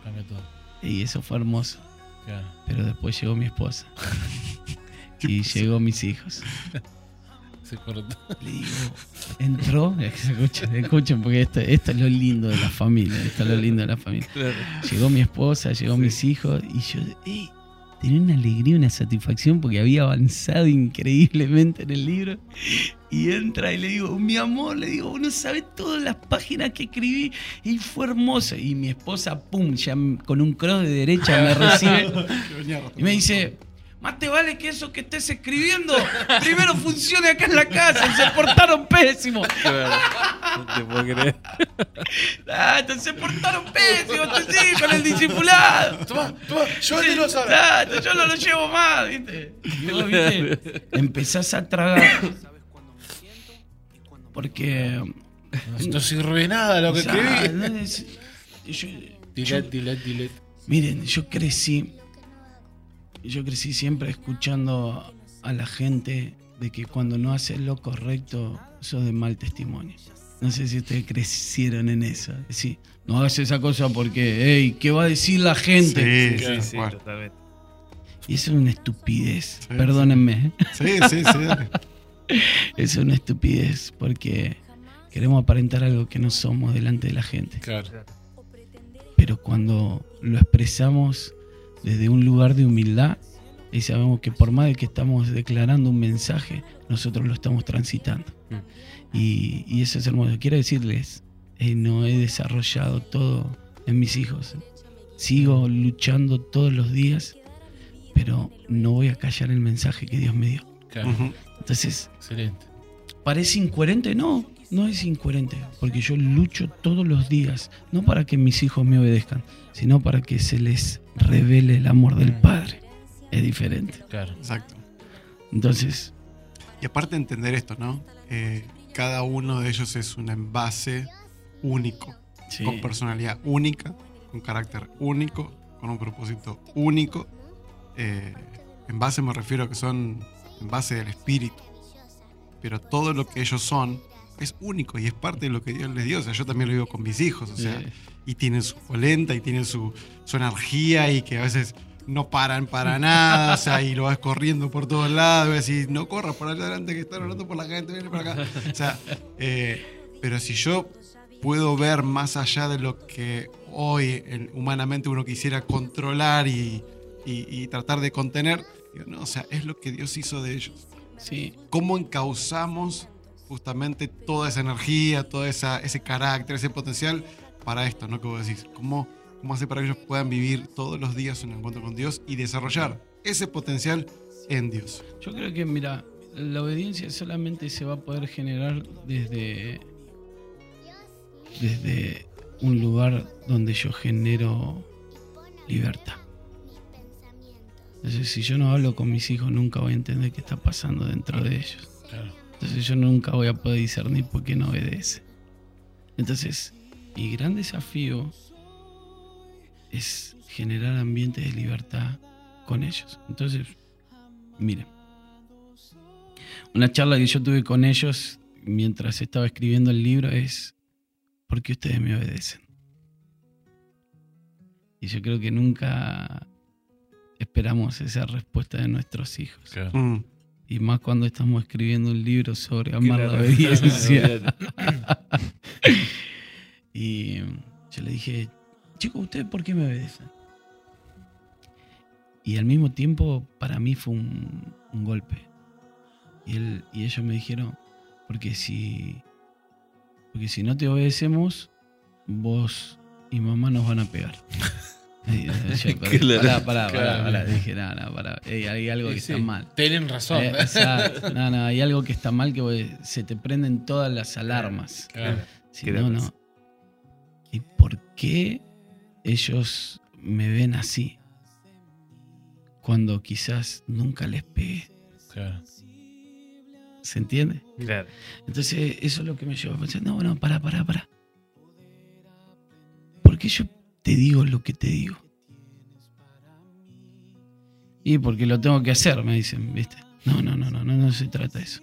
S3: Cambia todo.
S6: Y eso fue hermoso.
S3: Claro.
S6: Pero después llegó mi esposa. <laughs>
S1: ¿Qué
S6: y llegó mis hijos. <laughs>
S3: Se cortó.
S6: Le digo, entró, <laughs> escuchen, escuchen, porque esto, esto es lo lindo de la familia, esto es lo lindo de la familia. Llegó mi esposa, llegó mis hijos y yo, ey, tenía una alegría, una satisfacción porque había avanzado increíblemente en el libro. Y entra y le digo, mi amor, le digo, uno sabe todas las páginas que escribí y fue hermoso. Y mi esposa, pum, ya con un cross de derecha me recibe <laughs> y me dice, más te vale que eso que estés escribiendo primero funcione acá en la casa y se portaron pésimo.
S2: No te puedo creer.
S6: Ah, entonces se portaron pésimo, entonces sí, con el discipulado.
S3: Toma, toma, llévatelos ahora.
S6: Ah, yo no lo llevo más, ¿viste? Vos, ¿viste? Empezás a tragar. Porque.
S3: No, no sirve nada lo que
S6: o sea,
S3: escribí.
S6: no es- yo-
S3: delete, delete.
S6: Miren, yo crecí, yo crecí siempre escuchando a la gente de que cuando no haces lo correcto, sos de mal testimonio. No sé si ustedes crecieron en eso. Es decir, no hagas esa cosa porque, hey, ¿qué va a decir la gente?
S1: Sí, sí,
S2: Sí,
S1: bueno.
S2: totalmente.
S6: Y eso es una estupidez.
S1: Sí,
S6: Perdónenme. ¿eh?
S1: sí, sí, sí, dale. <laughs>
S6: Es una estupidez porque queremos aparentar algo que no somos delante de la gente.
S3: Claro.
S6: Pero cuando lo expresamos desde un lugar de humildad y sabemos que por más de que estamos declarando un mensaje, nosotros lo estamos transitando. Y, y eso es hermoso. Quiero decirles, eh, no he desarrollado todo en mis hijos. Sigo luchando todos los días, pero no voy a callar el mensaje que Dios me dio.
S3: Claro.
S6: Entonces,
S3: Excelente.
S6: ¿Parece incoherente? No, no es incoherente, porque yo lucho todos los días, no para que mis hijos me obedezcan, sino para que se les revele el amor del Padre. Es diferente.
S3: Claro.
S1: Exacto.
S6: Entonces,
S1: Y aparte entender esto, ¿no? Eh, cada uno de ellos es un envase único,
S6: sí,
S1: con personalidad única, con carácter único, con un propósito único. Eh, envase me refiero a que son envase del espíritu. Pero todo lo que ellos son, es único y es parte de lo que Dios les dio. O sea, yo también lo vivo con mis hijos, o sea, y tienen su polenta y tienen su, su energía y que a veces no paran para nada, o sea, y lo vas corriendo por todos lados, y decís, no corras por allá adelante que están hablando por la gente, viene para acá. O sea, eh, pero si yo puedo ver más allá de lo que hoy humanamente uno quisiera controlar y, y- y tratar de contener, digo, no, o sea, es lo que Dios hizo de ellos.
S6: Sí,
S1: ¿Cómo encauzamos justamente toda esa energía, todo esa, ese carácter, ese potencial para esto, ¿no? Que vos decís, ¿cómo, cómo hacer para que ellos puedan vivir todos los días un encuentro con Dios y desarrollar ese potencial en Dios?
S6: Yo creo que, mira, la obediencia solamente se va a poder generar desde, desde un lugar donde yo genero libertad. Entonces, si yo no hablo con mis hijos, nunca voy a entender qué está pasando dentro de ellos.
S3: Claro.
S6: Entonces, yo nunca voy a poder discernir por qué no obedece. Entonces, mi gran desafío es generar ambientes de libertad con ellos. Entonces, miren, una charla que yo tuve con ellos mientras estaba escribiendo el libro es, ¿por qué ustedes me obedecen? Y yo creo que nunca esperamos esa respuesta de nuestros hijos.
S3: Claro.
S1: Mm.
S6: Y más cuando estamos escribiendo un libro sobre amar la obediencia. <laughs> <laughs> y yo le dije, chicos, ¿ustedes por qué me obedecen? Y al mismo tiempo, para mí fue un, un golpe. Y, él, y ellos me dijeron, porque si, porque si no te obedecemos, vos y mamá nos van a pegar. <laughs> Yo, <laughs> pará, pará, pará,
S3: Claro.
S6: pará. Dije, no, no, pará. Ey, hay algo que
S3: Sí,
S6: está mal.
S3: Tienen razón.
S6: Eh, exacto. No, no, hay algo que está mal que vos- se te prenden todas las alarmas.
S3: Claro.
S6: Si
S2: ¿Qué
S6: no, no. ¿Y por qué ellos me ven así? Cuando quizás nunca les pegué.
S3: Claro.
S6: ¿Se entiende?
S2: Claro.
S6: Entonces, eso es lo que me lleva a pensar, no, bueno, pará, pará, pará. ¿Por qué yo te digo lo que te digo? Y porque lo tengo que hacer, me dicen, ¿viste? No, no, no, no, no, no se trata de eso.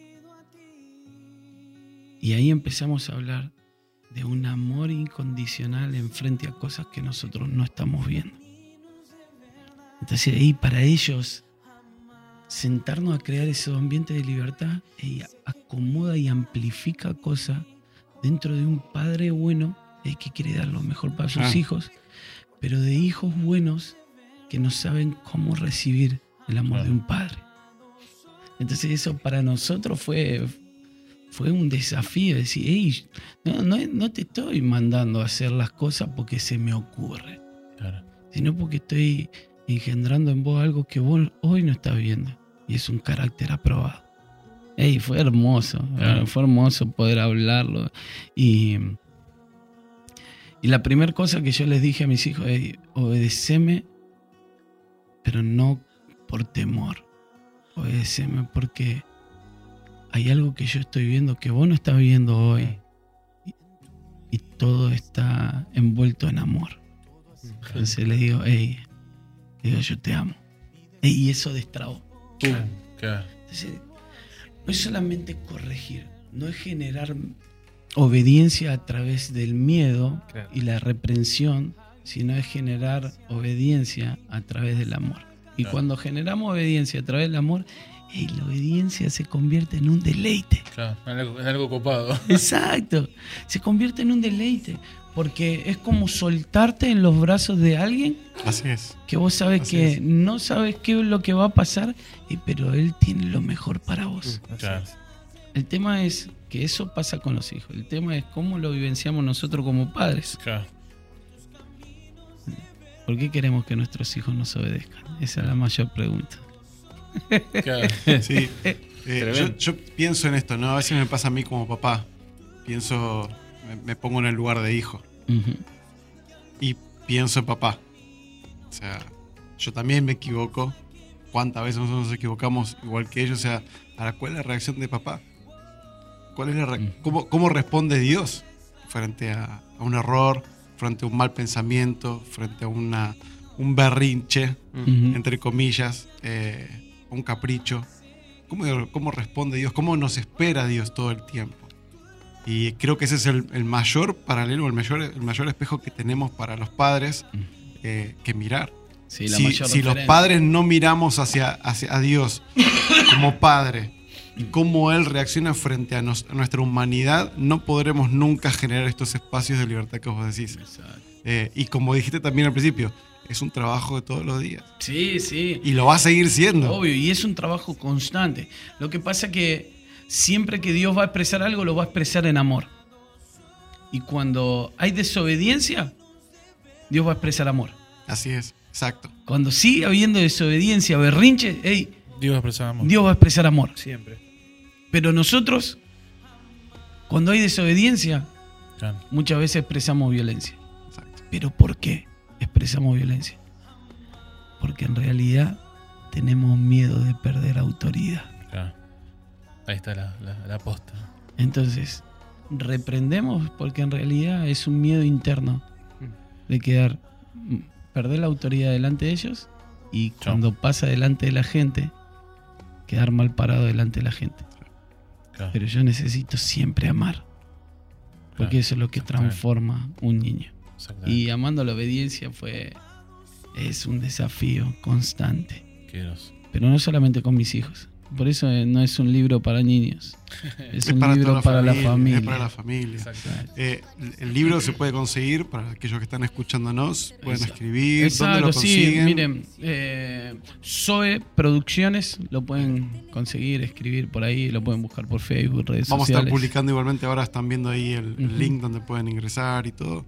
S6: Y ahí empezamos a hablar de un amor incondicional en frente a cosas que nosotros no estamos viendo. Entonces ahí para ellos sentarnos a crear ese ambiente de libertad y acomoda y amplifica cosas dentro de un padre bueno eh, que quiere dar lo mejor para sus
S1: Ah.
S6: hijos, pero de hijos buenos que no saben cómo recibir el amor de un padre. Entonces eso para nosotros fue, fue un desafío, decir, "Ey, no, no, no te estoy mandando a hacer las cosas porque se me ocurre,
S3: Claro.
S6: sino porque estoy engendrando en vos algo que vos hoy no estás viendo. Y es un carácter aprobado. Ey, fue hermoso.
S3: Claro.
S6: Fue hermoso poder hablarlo. Y, y la primera cosa que yo les dije a mis hijos es, obedeceme, pero no por temor. Obedeceme porque hay algo que yo estoy viendo que vos no estás viendo hoy. Y, y todo está envuelto en amor. Entonces le digo, hey, digo, yo te amo. Y eso destrabó. Entonces, no es solamente corregir, no es generar obediencia a través del miedo
S2: Claro.
S6: y la reprensión, sino es generar obediencia a través del amor. Y
S3: Claro.
S6: cuando generamos obediencia a través del amor, la obediencia se convierte en un deleite.
S3: Claro. En algo, en algo copado. <laughs>
S6: Exacto. Se convierte en un deleite. Porque es como soltarte en los brazos de alguien
S1: Así es.
S6: que vos sabes
S1: Así
S6: que
S1: es.
S6: no sabes qué es lo que va a pasar, y- pero él tiene lo mejor para vos.
S3: Claro.
S6: El tema es que eso pasa con los hijos. El tema es cómo lo vivenciamos nosotros como padres.
S3: Claro.
S6: ¿Por qué queremos que nuestros hijos nos obedezcan? Esa es la mayor pregunta.
S3: Claro. <laughs>
S1: Sí. Eh, yo, yo pienso en esto, ¿no? A veces me pasa a mí como papá. Pienso, me, me pongo en el lugar de hijo. Y pienso en papá. O sea, yo también me equivoco. ¿Cuántas veces nosotros nos equivocamos igual que ellos? O sea, ¿para cuál es la reacción de papá? ¿Cuál es la cómo, cómo responde Dios frente a, a un error, frente a un mal pensamiento, frente a una, un berrinche,
S6: Ujú.
S1: entre comillas, eh, un capricho? ¿Cómo, ¿Cómo responde Dios? ¿Cómo nos espera Dios todo el tiempo? Y creo que ese es el, el mayor paralelo, el mayor, el mayor espejo que tenemos para los padres eh, que mirar.
S6: Sí, la
S1: si
S6: mayor
S1: si los padres no miramos hacia, hacia a Dios como padre y cómo Él reacciona frente a, nos- a nuestra humanidad, no podremos nunca generar estos espacios de libertad que vos decís.
S6: Exacto.
S1: Eh, y como dijiste también al principio, es un trabajo de todos los días.
S6: Sí, sí.
S1: Y lo va a seguir siendo.
S6: Obvio, y es un trabajo constante. Lo que pasa que siempre que Dios va a expresar algo, lo va a expresar en amor. Y cuando hay desobediencia, Dios va a expresar amor.
S1: Así es, exacto.
S6: Cuando sigue habiendo desobediencia, berrinche, hey,
S3: Dios expresamos.
S6: Dios va a expresar amor.
S2: Siempre.
S6: Pero nosotros, cuando hay desobediencia,
S3: Claro,
S6: muchas veces expresamos violencia.
S1: exacto.
S6: ¿Pero por qué expresamos violencia? Porque en realidad tenemos miedo de perder autoridad.
S3: claro. Ahí está la, la, la posta.
S6: Entonces, reprendemos porque en realidad es un miedo interno de quedar, mm, perder la autoridad delante de ellos y cuando pasa delante de la gente, quedar mal parado delante de la gente.
S3: Claro.
S6: Pero yo necesito siempre amar, porque
S3: Claro,
S6: eso es lo que transforma un niño. Y amando la obediencia fue, es un desafío constante, pero no solamente con mis hijos. Por eso eh, no es un libro para niños, <laughs> es,
S1: Es
S6: un
S1: para
S6: libro para la
S1: Es
S6: familia.
S1: para la familia. Eh, el libro se puede conseguir para aquellos que están escuchándonos. Pueden
S6: Exacto.
S1: escribir. ¿Dónde
S6: Exacto,
S1: lo
S6: sí,
S1: consiguen?
S6: miren, eh, Zoe Producciones lo pueden conseguir, escribir por ahí, lo pueden buscar por Facebook, redes
S1: Vamos a estar
S6: sociales.
S1: publicando igualmente. Ahora están viendo ahí el, link donde pueden ingresar y todo.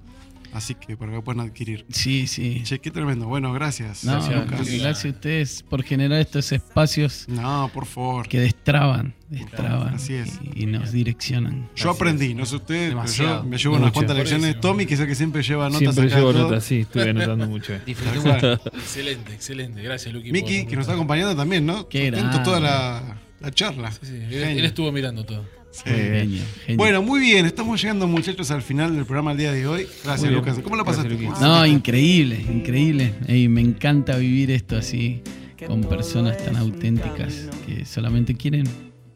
S1: Así que para que puedan adquirir.
S6: Sí, sí.
S1: Che, qué tremendo. Bueno, gracias.
S6: No,
S1: Gracias,
S6: gracias,
S1: Lucas.
S6: a ustedes por generar estos espacios
S1: No, por favor.
S6: que destraban, destraban
S1: Así es.
S6: y, y nos direccionan.
S1: Yo aprendí, no sé ustedes, pero yo me llevo unas
S2: Mucho.
S1: cuantas lecciones. Tommy, que es el que siempre lleva notas
S2: Siempre
S1: acá
S2: llevo notas, sí, estuve anotando mucho. <laughs>
S3: Excelente, excelente. Gracias, Luqui.
S1: Miki, que nos está acompañando también, ¿no?
S6: Qué
S1: toda la, la charla.
S3: Sí, sí, él,
S1: Genio.
S3: él estuvo mirando todo.
S1: Sí.
S6: Genio, genio.
S1: Bueno, muy bien. Estamos llegando, muchachos, al final del programa el día de hoy. Gracias. Lucas. ¿Cómo lo
S2: Gracias,
S1: pasaste?
S2: Luqui.
S6: No, increíble, increíble. Ey, me encanta vivir esto así, con personas tan auténticas que solamente quieren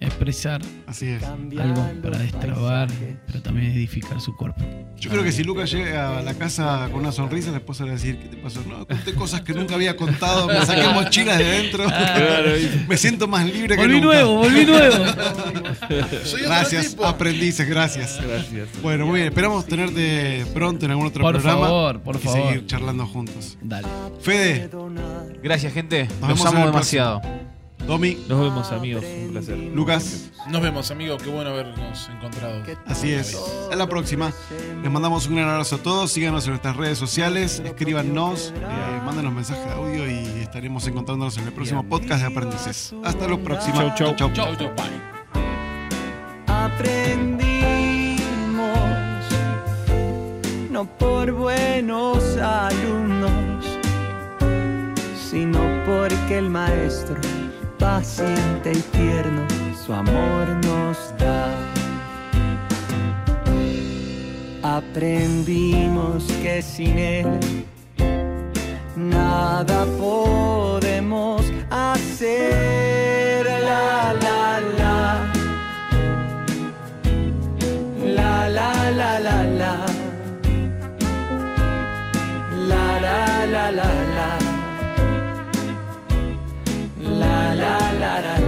S6: expresar
S1: Así es.
S6: algo para destrabar, pero también edificar su cuerpo.
S1: Yo creo que si Lucas llega a la casa con una sonrisa, la esposa le va a decir, ¿qué te pasó? No, conté cosas que nunca había contado, me <laughs> saqué mochilas de dentro. <laughs> me siento más libre que
S6: Volví
S1: nunca.
S6: nuevo, volví nuevo. <laughs>
S1: Gracias, aprendices, gracias.
S2: Gracias.
S1: Bueno, muy bien, esperamos tenerte pronto en algún otro
S6: Por
S1: programa.
S6: favor, por
S1: y
S6: favor.
S1: seguir charlando juntos.
S6: Dale.
S1: Fede,
S4: Gracias, gente.
S1: Nos
S4: Los
S1: vemos
S4: amo demasiado.
S1: Domi,
S2: Nos vemos, amigos. Un placer.
S1: Lucas,
S3: Nos vemos, amigos. Qué bueno habernos encontrado.
S1: así es. A la próxima. Les mandamos un gran abrazo a todos. Síganos en nuestras redes sociales, escríbanos, eh, mándenos mensajes de audio y estaremos encontrándonos en el próximo podcast de Aprendices. Hasta la próxima.
S2: Chau, chau.
S3: Chau, chau, bye.
S9: aprendimos, no por buenos alumnos, sino porque el maestro, paciente y tierno su amor nos da. Aprendimos que sin él nada podemos hacer.
S8: La la la. La la la la la. La la la la la. la la